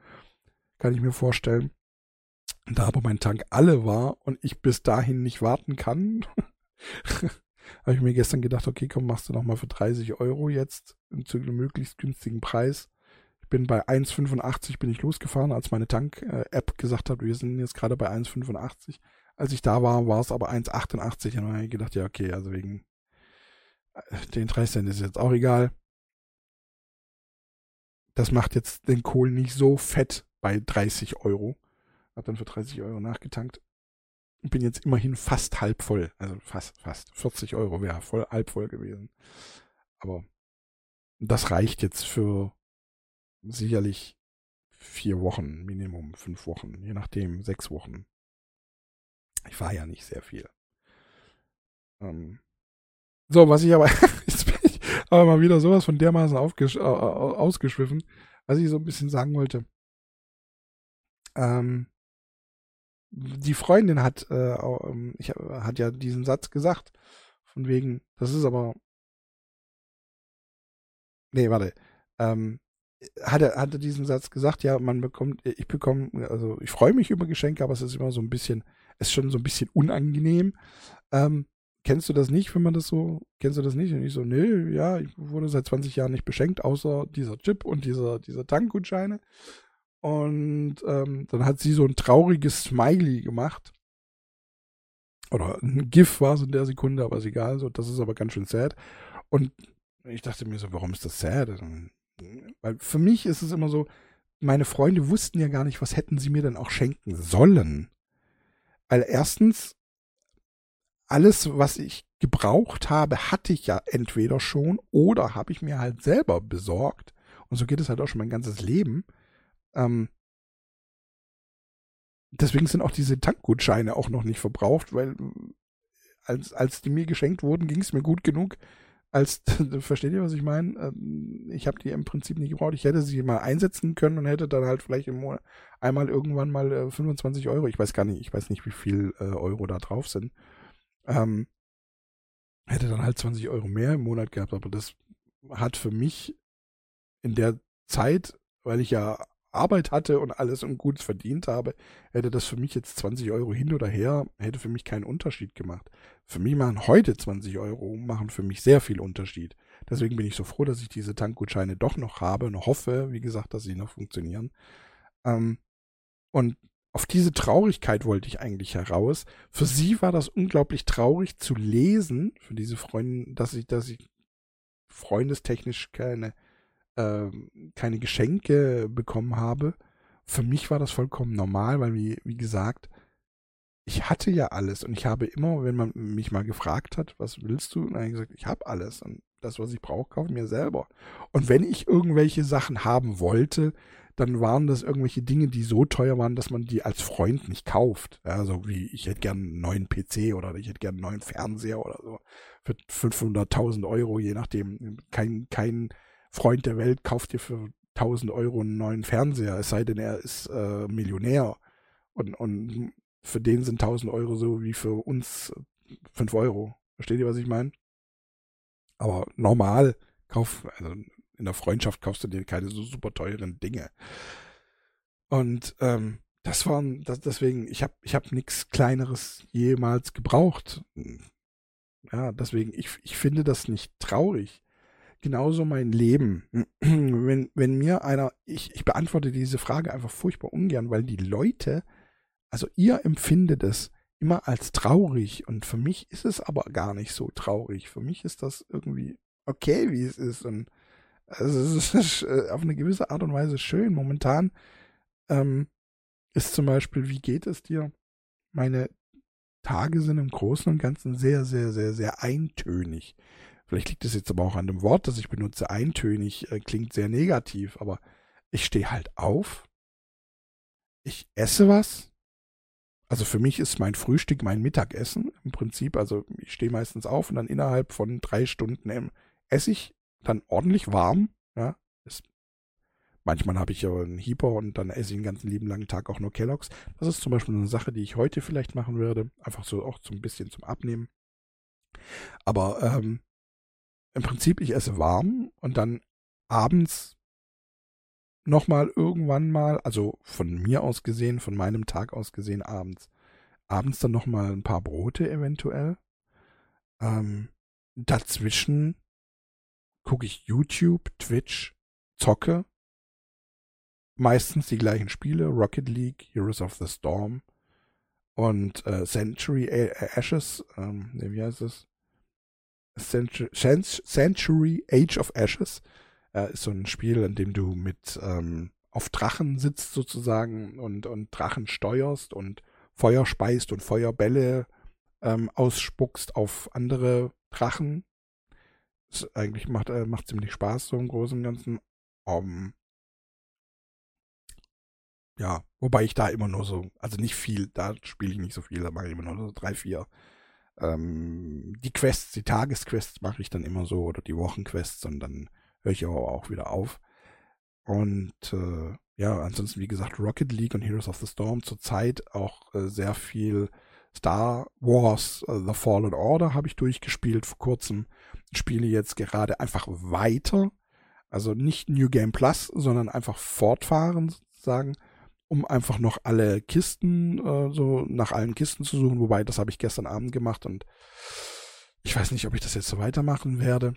kann ich mir vorstellen. Da aber mein Tank alle war und ich bis dahin nicht warten kann, habe ich mir gestern gedacht, okay, komm, machst du nochmal für 30 Euro jetzt zu einem möglichst günstigen Preis. Ich bin bei 1,85 bin ich losgefahren, als meine Tank-App gesagt hat, wir sind jetzt gerade bei 1,85. Als ich da war, war es aber 1,88 und dann habe ich gedacht, ja, okay, also wegen äh, den 30 Cent ist jetzt auch egal. Das macht jetzt den Kohl nicht so fett bei 30 Euro. Hab dann für 30 Euro nachgetankt. Bin jetzt immerhin fast halb voll. Also fast, fast. 40 Euro wäre voll, halb voll gewesen. Aber das reicht jetzt für sicherlich vier Wochen, Minimum fünf Wochen, je nachdem, sechs Wochen. Ich fahre ja nicht sehr viel. Ähm so, was ich aber, jetzt bin ich aber mal wieder sowas von dermaßen aufgesch ausgeschwiffen, was ich so ein bisschen sagen wollte. Ähm, die Freundin hat, äh, ähm, ich, hat ja diesen Satz gesagt, von wegen, das ist aber. Nee, warte. Ähm, hatte, hatte diesen Satz gesagt, ja, man bekommt, ich bekomme, also ich freue mich über Geschenke, aber es ist immer so ein bisschen, ist schon so ein bisschen unangenehm. Ähm, kennst du das nicht, wenn man das so, kennst du das nicht? Und ich so, nee, ja, ich wurde seit 20 Jahren nicht beschenkt, außer dieser Chip und dieser, dieser Tankgutscheine. Und ähm, dann hat sie so ein trauriges Smiley gemacht. Oder ein GIF war es in der Sekunde, aber ist egal. So, das ist aber ganz schön sad. Und ich dachte mir so, warum ist das sad? Weil für mich ist es immer so, meine Freunde wussten ja gar nicht, was hätten sie mir denn auch schenken sollen. Weil erstens, alles, was ich gebraucht habe, hatte ich ja entweder schon oder habe ich mir halt selber besorgt. Und so geht es halt auch schon mein ganzes Leben. Ähm, deswegen sind auch diese Tankgutscheine auch noch nicht verbraucht, weil als, als die mir geschenkt wurden, ging es mir gut genug. Als, versteht ihr, was ich meine? Ähm, ich habe die im Prinzip nicht gebraucht. Ich hätte sie mal einsetzen können und hätte dann halt vielleicht im Monat einmal irgendwann mal äh, 25 Euro. Ich weiß gar nicht, ich weiß nicht, wie viel äh, Euro da drauf sind. Ähm, hätte dann halt 20 Euro mehr im Monat gehabt, aber das hat für mich in der Zeit, weil ich ja Arbeit hatte und alles und gut verdient habe, hätte das für mich jetzt 20 Euro hin oder her, hätte für mich keinen Unterschied gemacht. Für mich machen heute 20 Euro, machen für mich sehr viel Unterschied. Deswegen bin ich so froh, dass ich diese Tankgutscheine doch noch habe und hoffe, wie gesagt, dass sie noch funktionieren. Ähm, und auf diese Traurigkeit wollte ich eigentlich heraus. Für sie war das unglaublich traurig zu lesen, für diese Freundin, dass ich, dass ich freundestechnisch keine äh, keine Geschenke bekommen habe. Für mich war das vollkommen normal, weil, wie, wie gesagt, ich hatte ja alles und ich habe immer, wenn man mich mal gefragt hat, was willst du, und dann gesagt, ich habe alles und das, was ich brauche, kaufe ich mir selber. Und wenn ich irgendwelche Sachen haben wollte, dann waren das irgendwelche Dinge, die so teuer waren, dass man die als Freund nicht kauft. Also wie, ich hätte gern einen neuen PC oder ich hätte gern einen neuen Fernseher oder so. Für 500.000 Euro, je nachdem. Kein, kein Freund der Welt kauft dir für 1000 Euro einen neuen Fernseher, es sei denn, er ist äh, Millionär. Und, und für den sind 1000 Euro so wie für uns 5 Euro. Versteht ihr, was ich meine? Aber normal kauf, also in der Freundschaft kaufst du dir keine so super teuren Dinge. Und ähm, das waren, das, deswegen, ich habe ich hab nichts Kleineres jemals gebraucht. Ja, deswegen, ich, ich finde das nicht traurig. Genauso mein Leben. Wenn, wenn mir einer, ich, ich beantworte diese Frage einfach furchtbar ungern, weil die Leute, also ihr empfindet es immer als traurig und für mich ist es aber gar nicht so traurig. Für mich ist das irgendwie okay, wie es ist und also es ist äh, auf eine gewisse Art und Weise schön. Momentan ähm, ist zum Beispiel, wie geht es dir? Meine Tage sind im Großen und Ganzen sehr, sehr, sehr, sehr eintönig. Vielleicht liegt es jetzt aber auch an dem Wort, das ich benutze. Eintönig äh, klingt sehr negativ, aber ich stehe halt auf. Ich esse was. Also für mich ist mein Frühstück mein Mittagessen im Prinzip. Also ich stehe meistens auf und dann innerhalb von drei Stunden esse ich dann ordentlich warm. Ja, ist, manchmal habe ich ja einen Heeper und dann esse ich den ganzen lieben langen Tag auch nur Kelloggs. Das ist zum Beispiel eine Sache, die ich heute vielleicht machen würde. Einfach so auch so ein bisschen zum Abnehmen. Aber ähm, im Prinzip, ich esse warm und dann abends nochmal irgendwann mal, also von mir aus gesehen, von meinem Tag aus gesehen abends, abends dann nochmal ein paar Brote eventuell. Ähm, dazwischen gucke ich YouTube, Twitch, zocke. Meistens die gleichen Spiele, Rocket League, Heroes of the Storm und äh, Century Ashes, ähm, wie heißt es? Century, Age of Ashes. Äh, ist so ein Spiel, in dem du mit ähm, auf Drachen sitzt sozusagen und, und Drachen steuerst und Feuer speist und Feuerbälle ähm, ausspuckst auf andere Drachen es eigentlich macht, äh, macht ziemlich Spaß, so im Großen und Ganzen. Um, ja, wobei ich da immer nur so, also nicht viel, da spiele ich nicht so viel, da mache ich immer nur so drei, vier. Ähm, die Quests, die Tagesquests mache ich dann immer so oder die Wochenquests und dann höre ich aber auch wieder auf. Und äh, ja, ansonsten, wie gesagt, Rocket League und Heroes of the Storm zurzeit auch äh, sehr viel Star Wars uh, The Fallen Order habe ich durchgespielt vor kurzem. Spiele jetzt gerade einfach weiter. Also nicht New Game Plus, sondern einfach fortfahren sozusagen, um einfach noch alle Kisten, äh, so nach allen Kisten zu suchen. Wobei, das habe ich gestern Abend gemacht und ich weiß nicht, ob ich das jetzt so weitermachen werde.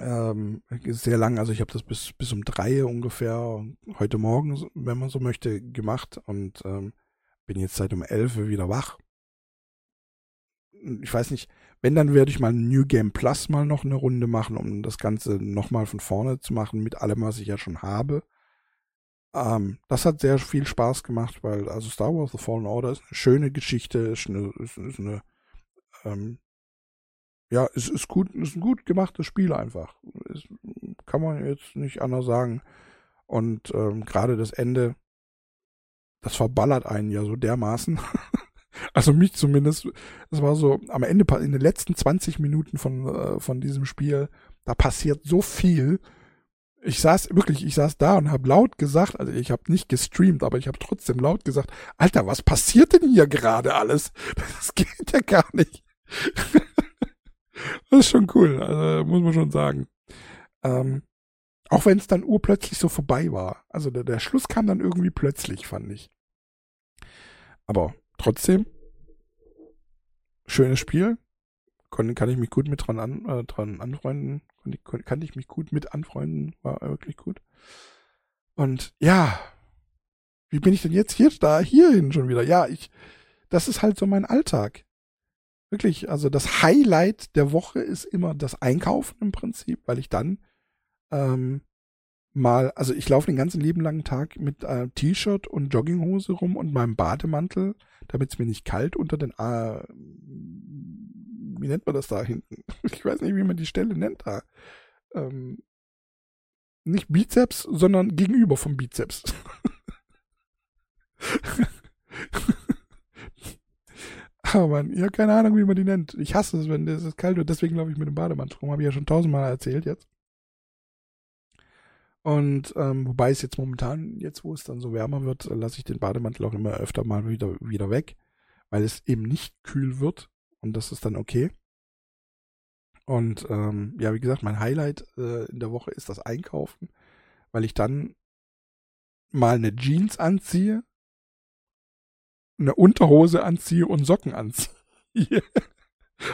Ähm, sehr lang, also ich habe das bis, bis um drei ungefähr heute Morgen, wenn man so möchte, gemacht und ähm, bin jetzt seit um 11 wieder wach. Ich weiß nicht, wenn, dann werde ich mal New Game Plus mal noch eine Runde machen, um das Ganze nochmal von vorne zu machen, mit allem, was ich ja schon habe. Ähm, das hat sehr viel Spaß gemacht, weil, also Star Wars The Fallen Order ist eine schöne Geschichte, ist eine, ist, ist eine ähm, ja, es ist gut, ist ein gut gemachtes Spiel einfach. Ist, kann man jetzt nicht anders sagen. Und ähm, gerade das Ende, das verballert einen ja so dermaßen. also mich zumindest. Es war so am Ende in den letzten 20 Minuten von äh, von diesem Spiel, da passiert so viel. Ich saß wirklich, ich saß da und habe laut gesagt, also ich habe nicht gestreamt, aber ich habe trotzdem laut gesagt, Alter, was passiert denn hier gerade alles? Das geht ja gar nicht. das ist schon cool, also muss man schon sagen. Ähm, auch wenn es dann urplötzlich so vorbei war. Also der, der Schluss kam dann irgendwie plötzlich, fand ich. Aber trotzdem, schönes Spiel. Kann, kann ich mich gut mit dran, an, äh, dran anfreunden. Kann, kann ich mich gut mit anfreunden. War wirklich gut. Und ja, wie bin ich denn jetzt hier da hierhin schon wieder? Ja, ich, das ist halt so mein Alltag. Wirklich, also das Highlight der Woche ist immer das Einkaufen im Prinzip, weil ich dann ähm, mal, also ich laufe den ganzen lieben langen Tag mit äh, T-Shirt und Jogginghose rum und meinem Bademantel, damit es mir nicht kalt unter den, äh, wie nennt man das da hinten? Ich weiß nicht, wie man die Stelle nennt da. Ähm, nicht Bizeps, sondern gegenüber vom Bizeps. Aber man, ja, keine Ahnung, wie man die nennt. Ich hasse es, wenn es kalt wird. Deswegen laufe ich mit dem Bademantel rum. Habe ich ja schon tausendmal erzählt jetzt. Und ähm, wobei es jetzt momentan, jetzt wo es dann so wärmer wird, lasse ich den Bademantel auch immer öfter mal wieder, wieder weg, weil es eben nicht kühl wird. Und das ist dann okay. Und ähm, ja, wie gesagt, mein Highlight äh, in der Woche ist das Einkaufen, weil ich dann mal eine Jeans anziehe, eine Unterhose anziehe und Socken anziehe.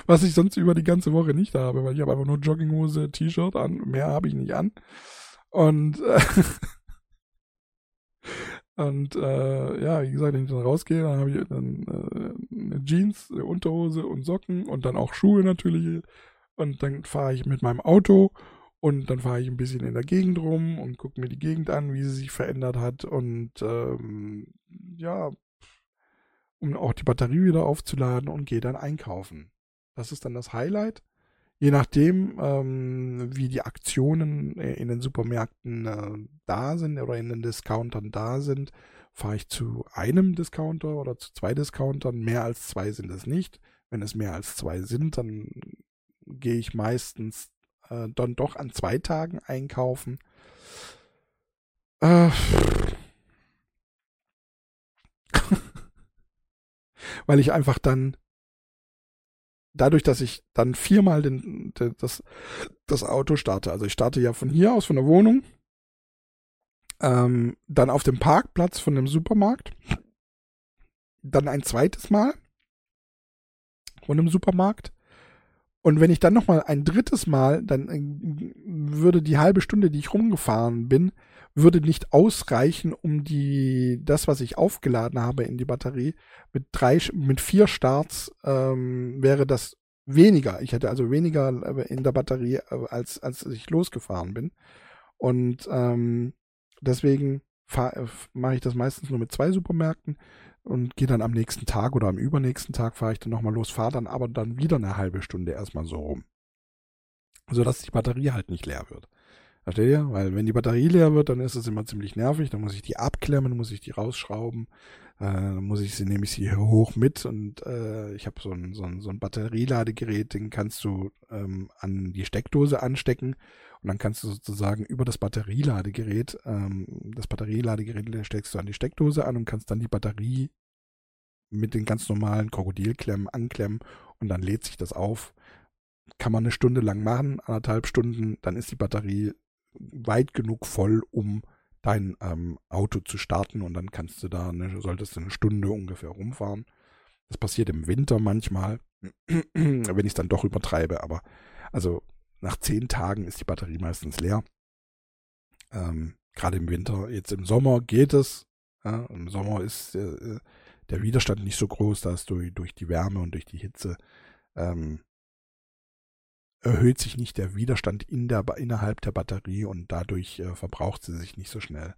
Was ich sonst über die ganze Woche nicht habe, weil ich habe einfach nur Jogginghose, T-Shirt an, mehr habe ich nicht an. Und äh, und äh, ja, wie gesagt, wenn ich dann rausgehe, dann habe ich dann äh, eine Jeans, eine Unterhose und Socken und dann auch Schuhe natürlich. Und dann fahre ich mit meinem Auto und dann fahre ich ein bisschen in der Gegend rum und gucke mir die Gegend an, wie sie sich verändert hat. Und ähm, ja, um auch die Batterie wieder aufzuladen und gehe dann einkaufen. Das ist dann das Highlight. Je nachdem, ähm, wie die Aktionen in den Supermärkten äh, da sind oder in den Discountern da sind, fahre ich zu einem Discounter oder zu zwei Discountern. Mehr als zwei sind es nicht. Wenn es mehr als zwei sind, dann gehe ich meistens äh, dann doch an zwei Tagen einkaufen. Äh, weil ich einfach dann dadurch, dass ich dann viermal den, den, das, das Auto starte, also ich starte ja von hier aus, von der Wohnung, ähm, dann auf dem Parkplatz von dem Supermarkt, dann ein zweites Mal von dem Supermarkt. Und wenn ich dann nochmal ein drittes Mal, dann äh, würde die halbe Stunde, die ich rumgefahren bin, würde nicht ausreichen, um die, das, was ich aufgeladen habe in die Batterie, mit drei, mit vier Starts ähm, wäre das weniger. Ich hätte also weniger äh, in der Batterie, äh, als, als ich losgefahren bin. Und ähm, deswegen mache ich das meistens nur mit zwei Supermärkten und gehe dann am nächsten Tag oder am übernächsten Tag fahre ich dann nochmal los, fahre dann aber dann wieder eine halbe Stunde erstmal so rum. Sodass die Batterie halt nicht leer wird. Versteht ihr? Weil wenn die Batterie leer wird, dann ist es immer ziemlich nervig. Dann muss ich die abklemmen, muss ich die rausschrauben. Äh, dann muss ich sie, nehme ich sie hoch mit und äh, ich habe so ein, so, ein, so ein Batterieladegerät, den kannst du ähm, an die Steckdose anstecken und dann kannst du sozusagen über das Batterieladegerät, ähm, das Batterieladegerät steckst du an die Steckdose an und kannst dann die Batterie mit den ganz normalen Krokodilklemmen anklemmen und dann lädt sich das auf. Kann man eine Stunde lang machen, anderthalb Stunden, dann ist die Batterie weit genug voll, um dein ähm, Auto zu starten und dann kannst du da, eine, solltest du eine Stunde ungefähr rumfahren. Das passiert im Winter manchmal, wenn ich es dann doch übertreibe, aber also nach zehn Tagen ist die Batterie meistens leer. Ähm, Gerade im Winter. Jetzt im Sommer geht es. Ja, Im Sommer ist äh, der Widerstand nicht so groß, dass du durch die Wärme und durch die Hitze ähm, erhöht sich nicht der Widerstand in der, innerhalb der Batterie und dadurch äh, verbraucht sie sich nicht so schnell.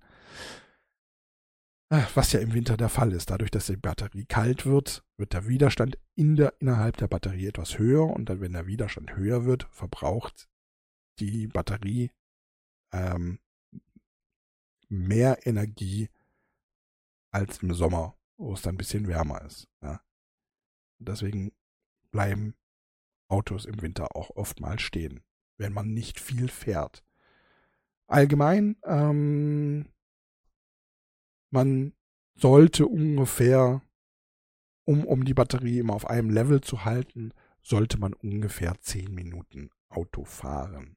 Äh, was ja im Winter der Fall ist. Dadurch, dass die Batterie kalt wird, wird der Widerstand in der, innerhalb der Batterie etwas höher und dann, wenn der Widerstand höher wird, verbraucht die Batterie ähm, mehr Energie als im Sommer, wo es dann ein bisschen wärmer ist. Ja. Deswegen bleiben Autos im Winter auch oftmals stehen, wenn man nicht viel fährt. Allgemein ähm, man sollte ungefähr, um, um die Batterie immer auf einem Level zu halten, sollte man ungefähr 10 Minuten Auto fahren.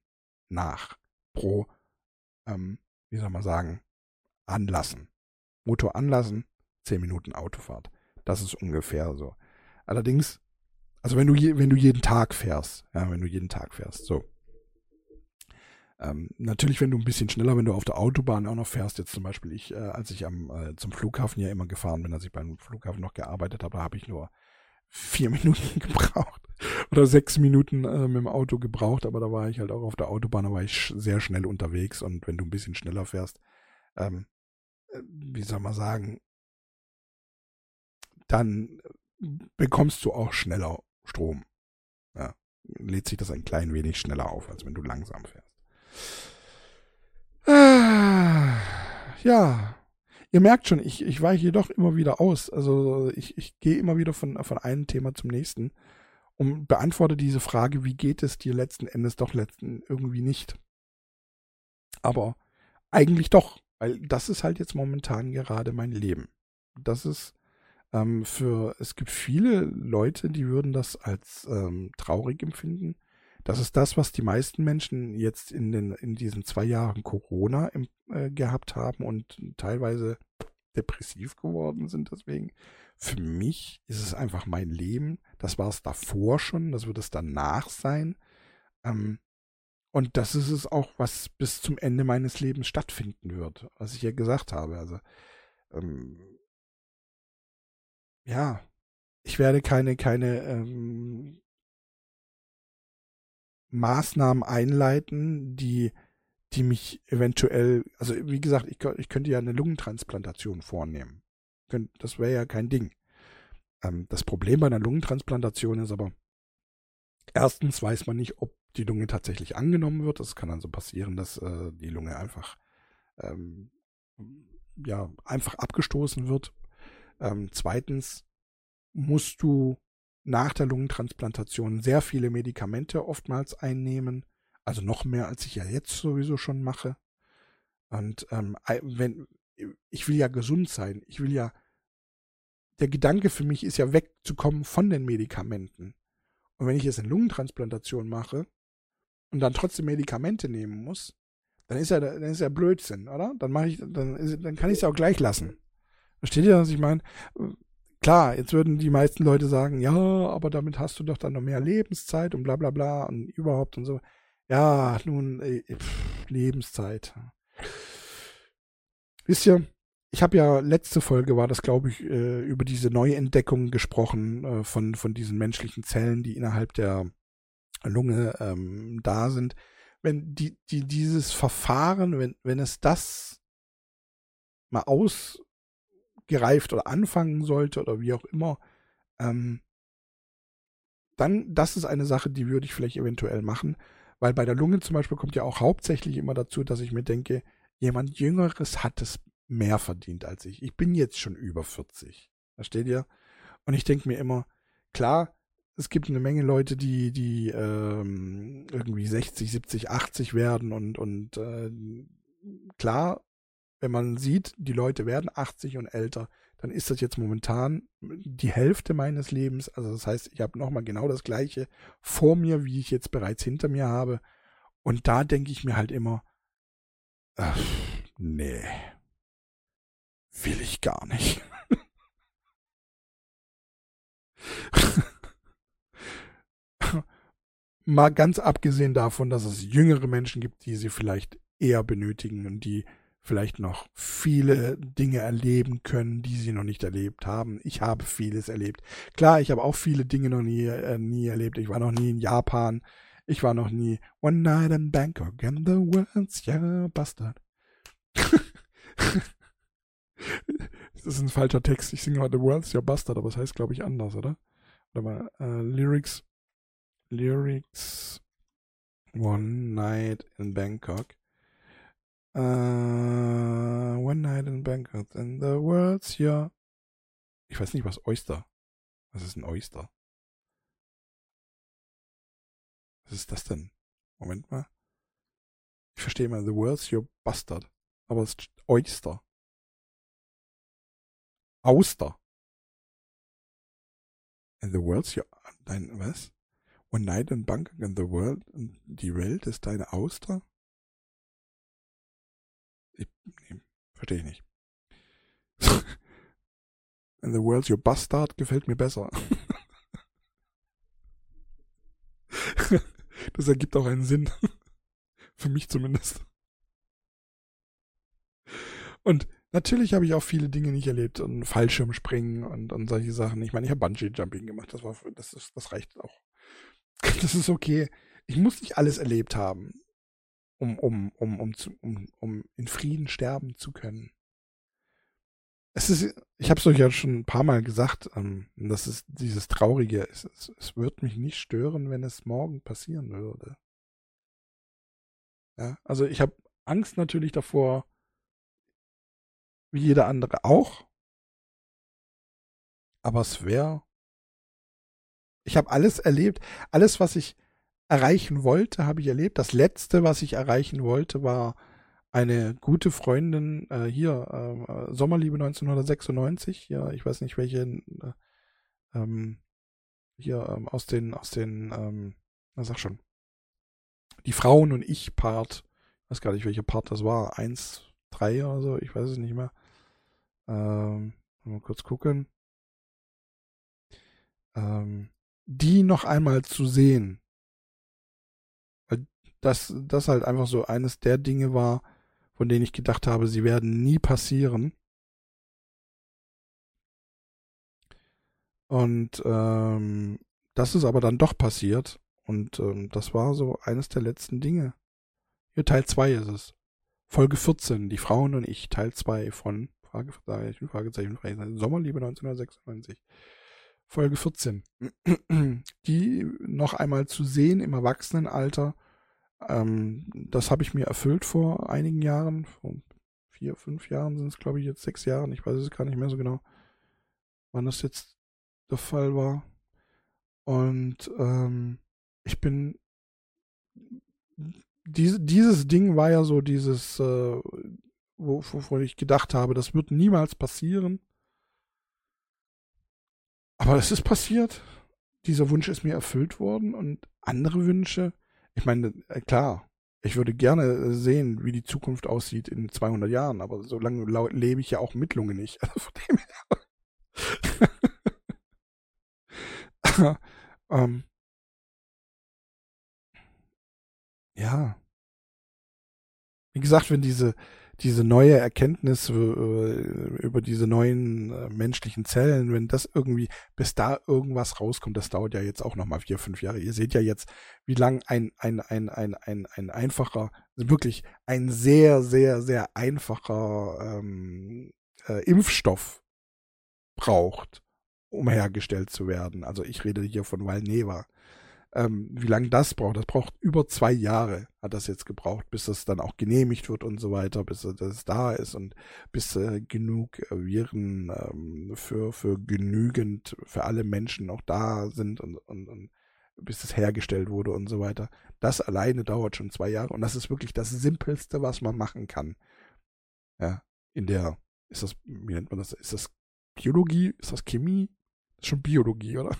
Nach. Pro, ähm, wie soll man sagen, anlassen. Motor anlassen, 10 Minuten Autofahrt. Das ist ungefähr so. Allerdings, also wenn du, je, wenn du jeden Tag fährst, ja, wenn du jeden Tag fährst, so, ähm, natürlich, wenn du ein bisschen schneller, wenn du auf der Autobahn auch noch fährst, jetzt zum Beispiel ich, äh, als ich am, äh, zum Flughafen ja immer gefahren bin, als ich beim Flughafen noch gearbeitet habe, da habe ich nur vier Minuten gebraucht oder sechs Minuten äh, mit dem Auto gebraucht, aber da war ich halt auch auf der Autobahn, da war ich sehr schnell unterwegs. Und wenn du ein bisschen schneller fährst, ähm, äh, wie soll man sagen, dann bekommst du auch schneller Strom. Ja, lädt sich das ein klein wenig schneller auf, als wenn du langsam fährst. Ah, ja, ihr merkt schon, ich, ich weiche doch immer wieder aus. Also ich, ich gehe immer wieder von, von einem Thema zum nächsten und beantworte diese Frage, wie geht es dir letzten Endes doch letzten irgendwie nicht. Aber eigentlich doch, weil das ist halt jetzt momentan gerade mein Leben. Das ist ähm, für, es gibt viele Leute, die würden das als ähm, traurig empfinden. Das ist das, was die meisten Menschen jetzt in den, in diesen zwei Jahren Corona im, äh, gehabt haben und teilweise depressiv geworden sind deswegen. Für mich ist es einfach mein Leben. Das war es davor schon, das wird es danach sein. Ähm, und das ist es auch, was bis zum Ende meines Lebens stattfinden wird, was ich ja gesagt habe. Also, ähm, ja, ich werde keine, keine ähm, Maßnahmen einleiten, die, die mich eventuell, also wie gesagt, ich, ich könnte ja eine Lungentransplantation vornehmen. Das wäre ja kein Ding. Ähm, das Problem bei einer Lungentransplantation ist aber, erstens weiß man nicht, ob die Lunge tatsächlich angenommen wird. Es kann dann so passieren, dass äh, die Lunge einfach ähm, ja einfach abgestoßen wird. Ähm, zweitens musst du nach der Lungentransplantation sehr viele Medikamente oftmals einnehmen, also noch mehr als ich ja jetzt sowieso schon mache. Und ähm, wenn ich will ja gesund sein, ich will ja der Gedanke für mich ist ja wegzukommen von den Medikamenten. Und wenn ich jetzt eine Lungentransplantation mache, und dann trotzdem Medikamente nehmen muss, dann ist ja, dann ist ja Blödsinn, oder? Dann mache ich, dann, ist, dann kann ich es auch gleich lassen. Versteht ihr, was ich meine? Klar, jetzt würden die meisten Leute sagen, ja, aber damit hast du doch dann noch mehr Lebenszeit und bla bla bla und überhaupt und so. Ja, nun, ey, pff, Lebenszeit. Wisst ihr, ich habe ja letzte Folge war das, glaube ich, äh, über diese Neuentdeckung gesprochen äh, von, von diesen menschlichen Zellen, die innerhalb der Lunge ähm, da sind, wenn die, die, dieses Verfahren, wenn, wenn es das mal ausgereift oder anfangen sollte oder wie auch immer, ähm, dann, das ist eine Sache, die würde ich vielleicht eventuell machen, weil bei der Lunge zum Beispiel kommt ja auch hauptsächlich immer dazu, dass ich mir denke, jemand Jüngeres hat es mehr verdient als ich. Ich bin jetzt schon über 40. Versteht ihr? Und ich denke mir immer, klar, es gibt eine Menge Leute, die, die ähm, irgendwie 60, 70, 80 werden und, und äh, klar, wenn man sieht, die Leute werden 80 und älter, dann ist das jetzt momentan die Hälfte meines Lebens. Also das heißt, ich habe nochmal genau das gleiche vor mir, wie ich jetzt bereits hinter mir habe. Und da denke ich mir halt immer, ach, nee, will ich gar nicht. Mal ganz abgesehen davon, dass es jüngere Menschen gibt, die sie vielleicht eher benötigen und die vielleicht noch viele Dinge erleben können, die sie noch nicht erlebt haben. Ich habe vieles erlebt. Klar, ich habe auch viele Dinge noch nie, äh, nie erlebt. Ich war noch nie in Japan. Ich war noch nie One Night in Bangkok and the world's your bastard. das ist ein falscher Text. Ich singe mal The World's Your Bastard, aber es das heißt, glaube ich, anders, oder? Oder mal äh, Lyrics Lyrics One Night in Bangkok. Uh, one Night in Bangkok and the world's your. Ich weiß nicht, was Oyster. Was ist ein Oyster? Was ist das denn? Moment mal. Ich verstehe mal, the world's your bastard. Aber es ist Oyster. Auster. And the world's your. Dein, was? One Night in Bangkok in the World, die Welt ist deine Auster? Nee, verstehe ich nicht. In the World's Your Bastard gefällt mir besser. das ergibt auch einen Sinn. Für mich zumindest. Und natürlich habe ich auch viele Dinge nicht erlebt und Fallschirmspringen und, und solche Sachen. Ich meine, ich habe Bungee Jumping gemacht. Das war, das ist, das reicht auch. Das ist okay. Ich muss nicht alles erlebt haben, um, um, um, um, zu, um, um in Frieden sterben zu können. Es ist, ich habe es euch ja schon ein paar Mal gesagt, ähm, das ist dieses Traurige. Es, es, es wird mich nicht stören, wenn es morgen passieren würde. Ja, also ich habe Angst natürlich davor, wie jeder andere auch. Aber es wäre ich habe alles erlebt. Alles, was ich erreichen wollte, habe ich erlebt. Das letzte, was ich erreichen wollte, war eine gute Freundin äh, hier, äh, Sommerliebe 1996, ja, ich weiß nicht welche, äh, ähm, hier ähm, aus den, aus den, ähm, na sag schon, die Frauen und ich Part, ich weiß gar nicht, welcher Part das war, eins, drei oder so, ich weiß es nicht mehr. Ähm, mal kurz gucken. Ähm, die noch einmal zu sehen. Weil das, das halt einfach so eines der Dinge war, von denen ich gedacht habe, sie werden nie passieren. Und ähm, das ist aber dann doch passiert. Und ähm, das war so eines der letzten Dinge. Hier Teil 2 ist es. Folge 14, die Frauen und ich, Teil 2 von Frage, Fragezeichen, Fragezeichen, Fragezeichen, Sommerliebe 1996. Folge 14. Die noch einmal zu sehen im Erwachsenenalter, ähm, das habe ich mir erfüllt vor einigen Jahren, vor vier, fünf Jahren sind es, glaube ich, jetzt sechs Jahren, ich weiß es gar nicht mehr so genau, wann das jetzt der Fall war. Und ähm, ich bin diese, dieses Ding war ja so dieses, äh, wovon ich gedacht habe, das wird niemals passieren. Aber es ist passiert. Dieser Wunsch ist mir erfüllt worden und andere Wünsche, ich meine, äh, klar, ich würde gerne sehen, wie die Zukunft aussieht in 200 Jahren, aber so lange lebe ich ja auch mit Lunge nicht. ähm, ja. Wie gesagt, wenn diese, diese neue Erkenntnis äh, über diese neuen äh, menschlichen Zellen, wenn das irgendwie, bis da irgendwas rauskommt, das dauert ja jetzt auch nochmal vier, fünf Jahre. Ihr seht ja jetzt, wie lang ein, ein, ein, ein, ein, ein einfacher, wirklich ein sehr, sehr, sehr einfacher ähm, äh, Impfstoff braucht, um hergestellt zu werden. Also ich rede hier von Valneva ähm, wie lange das braucht. Das braucht über zwei Jahre, hat das jetzt gebraucht, bis das dann auch genehmigt wird und so weiter, bis das da ist und bis äh, genug äh, Viren ähm, für, für genügend, für alle Menschen auch da sind und, und, und bis es hergestellt wurde und so weiter. Das alleine dauert schon zwei Jahre und das ist wirklich das Simpelste, was man machen kann. Ja, in der, ist das, wie nennt man das, ist das Biologie, ist das Chemie? Ist schon Biologie, oder?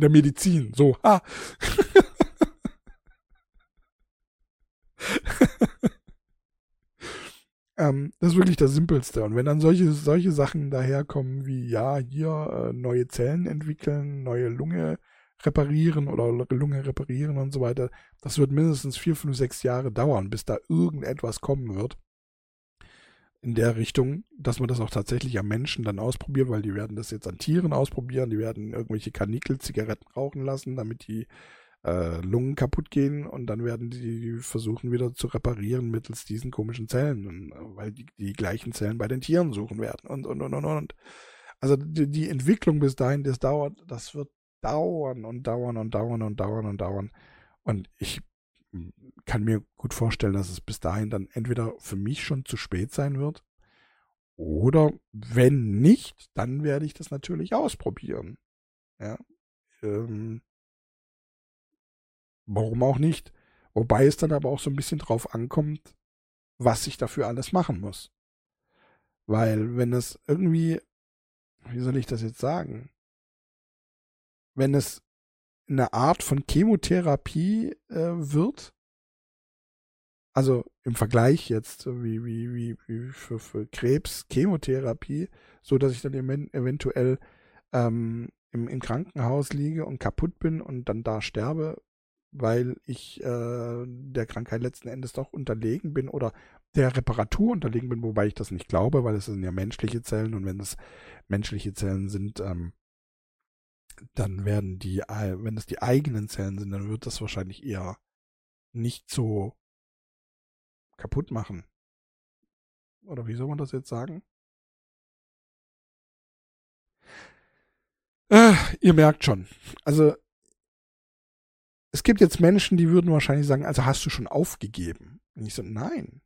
In der Medizin. So, ha. ähm, das ist wirklich das Simpelste. Und wenn dann solche, solche Sachen daherkommen wie, ja, hier äh, neue Zellen entwickeln, neue Lunge reparieren oder Lunge reparieren und so weiter, das wird mindestens vier, fünf, sechs Jahre dauern, bis da irgendetwas kommen wird in der Richtung, dass man das auch tatsächlich am Menschen dann ausprobiert, weil die werden das jetzt an Tieren ausprobieren, die werden irgendwelche Kanikel Zigaretten rauchen lassen, damit die äh, Lungen kaputt gehen und dann werden die versuchen wieder zu reparieren mittels diesen komischen Zellen, weil die die gleichen Zellen bei den Tieren suchen werden und und und und und. Also die, die Entwicklung bis dahin, das dauert, das wird dauern und dauern und dauern und dauern und dauern. Und ich kann mir gut vorstellen, dass es bis dahin dann entweder für mich schon zu spät sein wird oder wenn nicht, dann werde ich das natürlich ausprobieren. Ja. Ähm, warum auch nicht? Wobei es dann aber auch so ein bisschen drauf ankommt, was ich dafür alles machen muss. Weil wenn es irgendwie, wie soll ich das jetzt sagen? Wenn es eine Art von Chemotherapie äh, wird. Also im Vergleich jetzt wie, wie, wie, wie für, für Krebs Chemotherapie, so dass ich dann eventuell ähm, im, im Krankenhaus liege und kaputt bin und dann da sterbe, weil ich äh, der Krankheit letzten Endes doch unterlegen bin oder der Reparatur unterlegen bin, wobei ich das nicht glaube, weil es sind ja menschliche Zellen und wenn es menschliche Zellen sind, ähm, dann werden die, wenn es die eigenen Zellen sind, dann wird das wahrscheinlich eher nicht so kaputt machen. Oder wie soll man das jetzt sagen? Äh, ihr merkt schon. Also, es gibt jetzt Menschen, die würden wahrscheinlich sagen, also hast du schon aufgegeben? Und ich so, nein.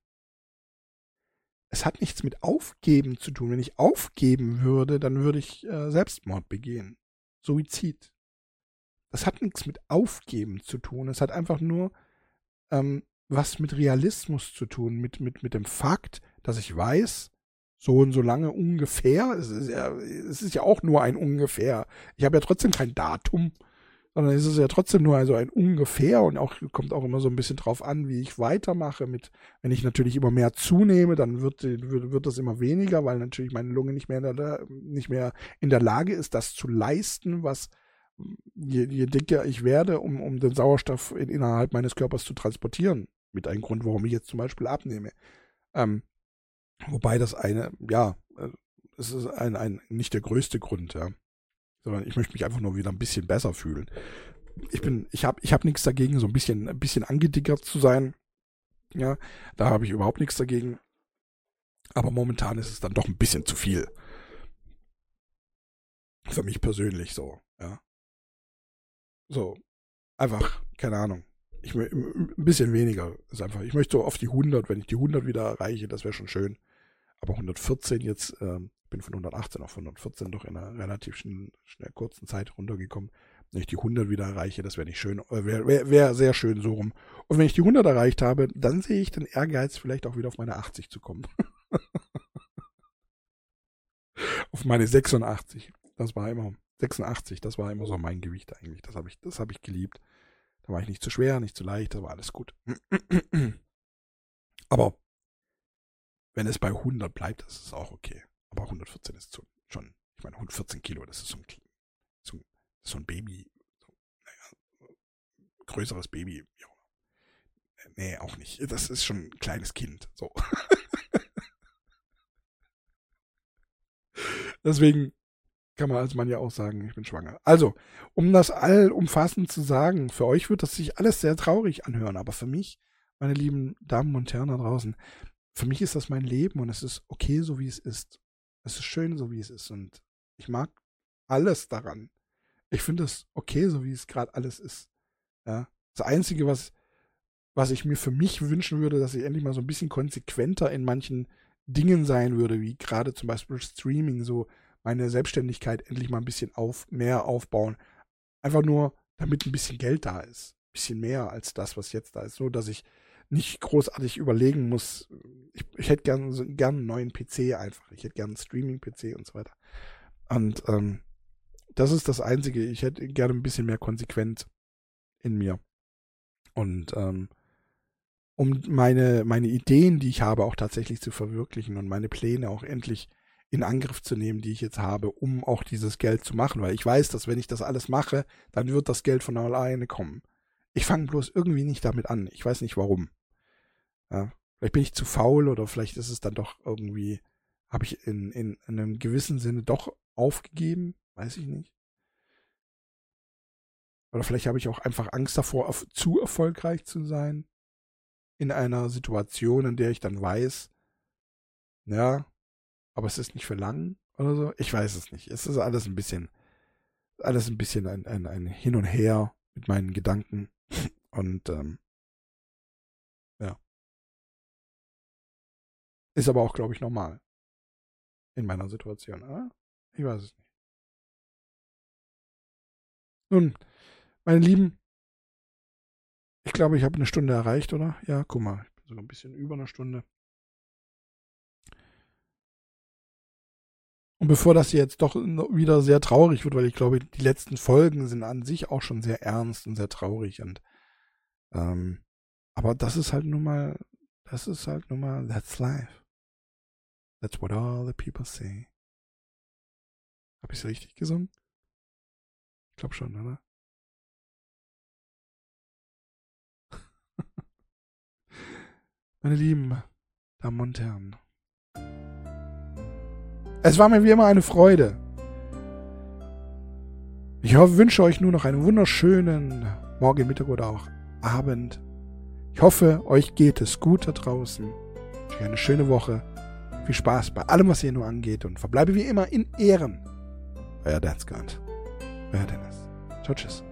Es hat nichts mit Aufgeben zu tun. Wenn ich aufgeben würde, dann würde ich äh, Selbstmord begehen. Suizid. Das hat nichts mit Aufgeben zu tun. Es hat einfach nur ähm, was mit Realismus zu tun, mit, mit, mit dem Fakt, dass ich weiß, so und so lange ungefähr, es ist ja, es ist ja auch nur ein ungefähr. Ich habe ja trotzdem kein Datum, sondern es ist ja trotzdem nur also ein ungefähr und auch kommt auch immer so ein bisschen drauf an, wie ich weitermache. Mit, wenn ich natürlich immer mehr zunehme, dann wird, wird, wird das immer weniger, weil natürlich meine Lunge nicht mehr in der, nicht mehr in der Lage ist, das zu leisten, was je, je dicker ich werde, um, um den Sauerstoff in, innerhalb meines Körpers zu transportieren. Mit einem Grund, warum ich jetzt zum Beispiel abnehme. Ähm, wobei das eine, ja, äh, es ist ein, ein, nicht der größte Grund, ja sondern ich möchte mich einfach nur wieder ein bisschen besser fühlen. Ich bin, ich habe, ich habe nichts dagegen, so ein bisschen, ein bisschen angedickert zu sein. Ja, da habe ich überhaupt nichts dagegen. Aber momentan ist es dann doch ein bisschen zu viel. Für mich persönlich so, ja. So, einfach, keine Ahnung. Ich ein bisschen weniger ist einfach. Ich möchte so auf die 100, wenn ich die 100 wieder erreiche, das wäre schon schön. Aber 114 jetzt, ähm, bin von 118 auf 114 doch in einer relativ schnell, schnell kurzen Zeit runtergekommen. Wenn ich die 100 wieder erreiche, das wäre nicht schön, äh, wäre wär, wär sehr schön so rum. Und wenn ich die 100 erreicht habe, dann sehe ich den Ehrgeiz, vielleicht auch wieder auf meine 80 zu kommen. auf meine 86. Das war immer 86, das war immer so mein Gewicht eigentlich. Das habe ich, das habe ich geliebt. Da war ich nicht zu schwer, nicht zu leicht, da war alles gut. Aber wenn es bei 100 bleibt, ist es auch okay. Aber 114 ist schon, ich meine, 114 Kilo, das ist so ein, so so ein Baby, so, naja, größeres Baby. Ja. Nee, auch nicht. Das ist schon ein kleines Kind. So. Deswegen kann man als Mann ja auch sagen, ich bin schwanger. Also, um das allumfassend zu sagen, für euch wird das sich alles sehr traurig anhören, aber für mich, meine lieben Damen und Herren da draußen, für mich ist das mein Leben und es ist okay, so wie es ist. Es ist schön, so wie es ist. Und ich mag alles daran. Ich finde es okay, so wie es gerade alles ist. Ja. Das Einzige, was, was ich mir für mich wünschen würde, dass ich endlich mal so ein bisschen konsequenter in manchen Dingen sein würde, wie gerade zum Beispiel Streaming, so meine Selbstständigkeit endlich mal ein bisschen auf, mehr aufbauen. Einfach nur, damit ein bisschen Geld da ist. Ein bisschen mehr als das, was jetzt da ist. So, dass ich nicht großartig überlegen muss. Ich, ich hätte gern, gern einen neuen PC einfach. Ich hätte gern einen Streaming-PC und so weiter. Und ähm, das ist das Einzige. Ich hätte gerne ein bisschen mehr Konsequenz in mir. Und ähm, um meine, meine Ideen, die ich habe, auch tatsächlich zu verwirklichen und meine Pläne auch endlich in Angriff zu nehmen, die ich jetzt habe, um auch dieses Geld zu machen. Weil ich weiß, dass wenn ich das alles mache, dann wird das Geld von alleine kommen. Ich fange bloß irgendwie nicht damit an. Ich weiß nicht warum. Ja, vielleicht bin ich zu faul oder vielleicht ist es dann doch irgendwie, habe ich in, in, in einem gewissen Sinne doch aufgegeben. Weiß ich nicht. Oder vielleicht habe ich auch einfach Angst davor, auf, zu erfolgreich zu sein. In einer Situation, in der ich dann weiß, ja, aber es ist nicht für lang oder so. Ich weiß es nicht. Es ist alles ein bisschen, alles ein bisschen ein, ein, ein Hin und Her mit meinen Gedanken. Und ähm, ja. Ist aber auch, glaube ich, normal. In meiner Situation, oder? Ich weiß es nicht. Nun, meine Lieben, ich glaube, ich habe eine Stunde erreicht, oder? Ja, guck mal, ich bin sogar ein bisschen über eine Stunde. Und bevor das jetzt doch wieder sehr traurig wird, weil ich glaube, die letzten Folgen sind an sich auch schon sehr ernst und sehr traurig und ähm, aber das ist halt nun mal, das ist halt nun mal, that's life. That's what all the people say. Hab ich's richtig gesungen? Ich glaube schon, oder? Meine lieben Damen und Herren. Es war mir wie immer eine Freude. Ich wünsche euch nur noch einen wunderschönen Morgen, Mittag oder auch Abend. Ich hoffe, euch geht es gut da draußen. Eine schöne Woche. Viel Spaß bei allem, was ihr nur angeht und verbleibe wie immer in Ehren. Euer God. Euer Dennis. Ciao, tschüss.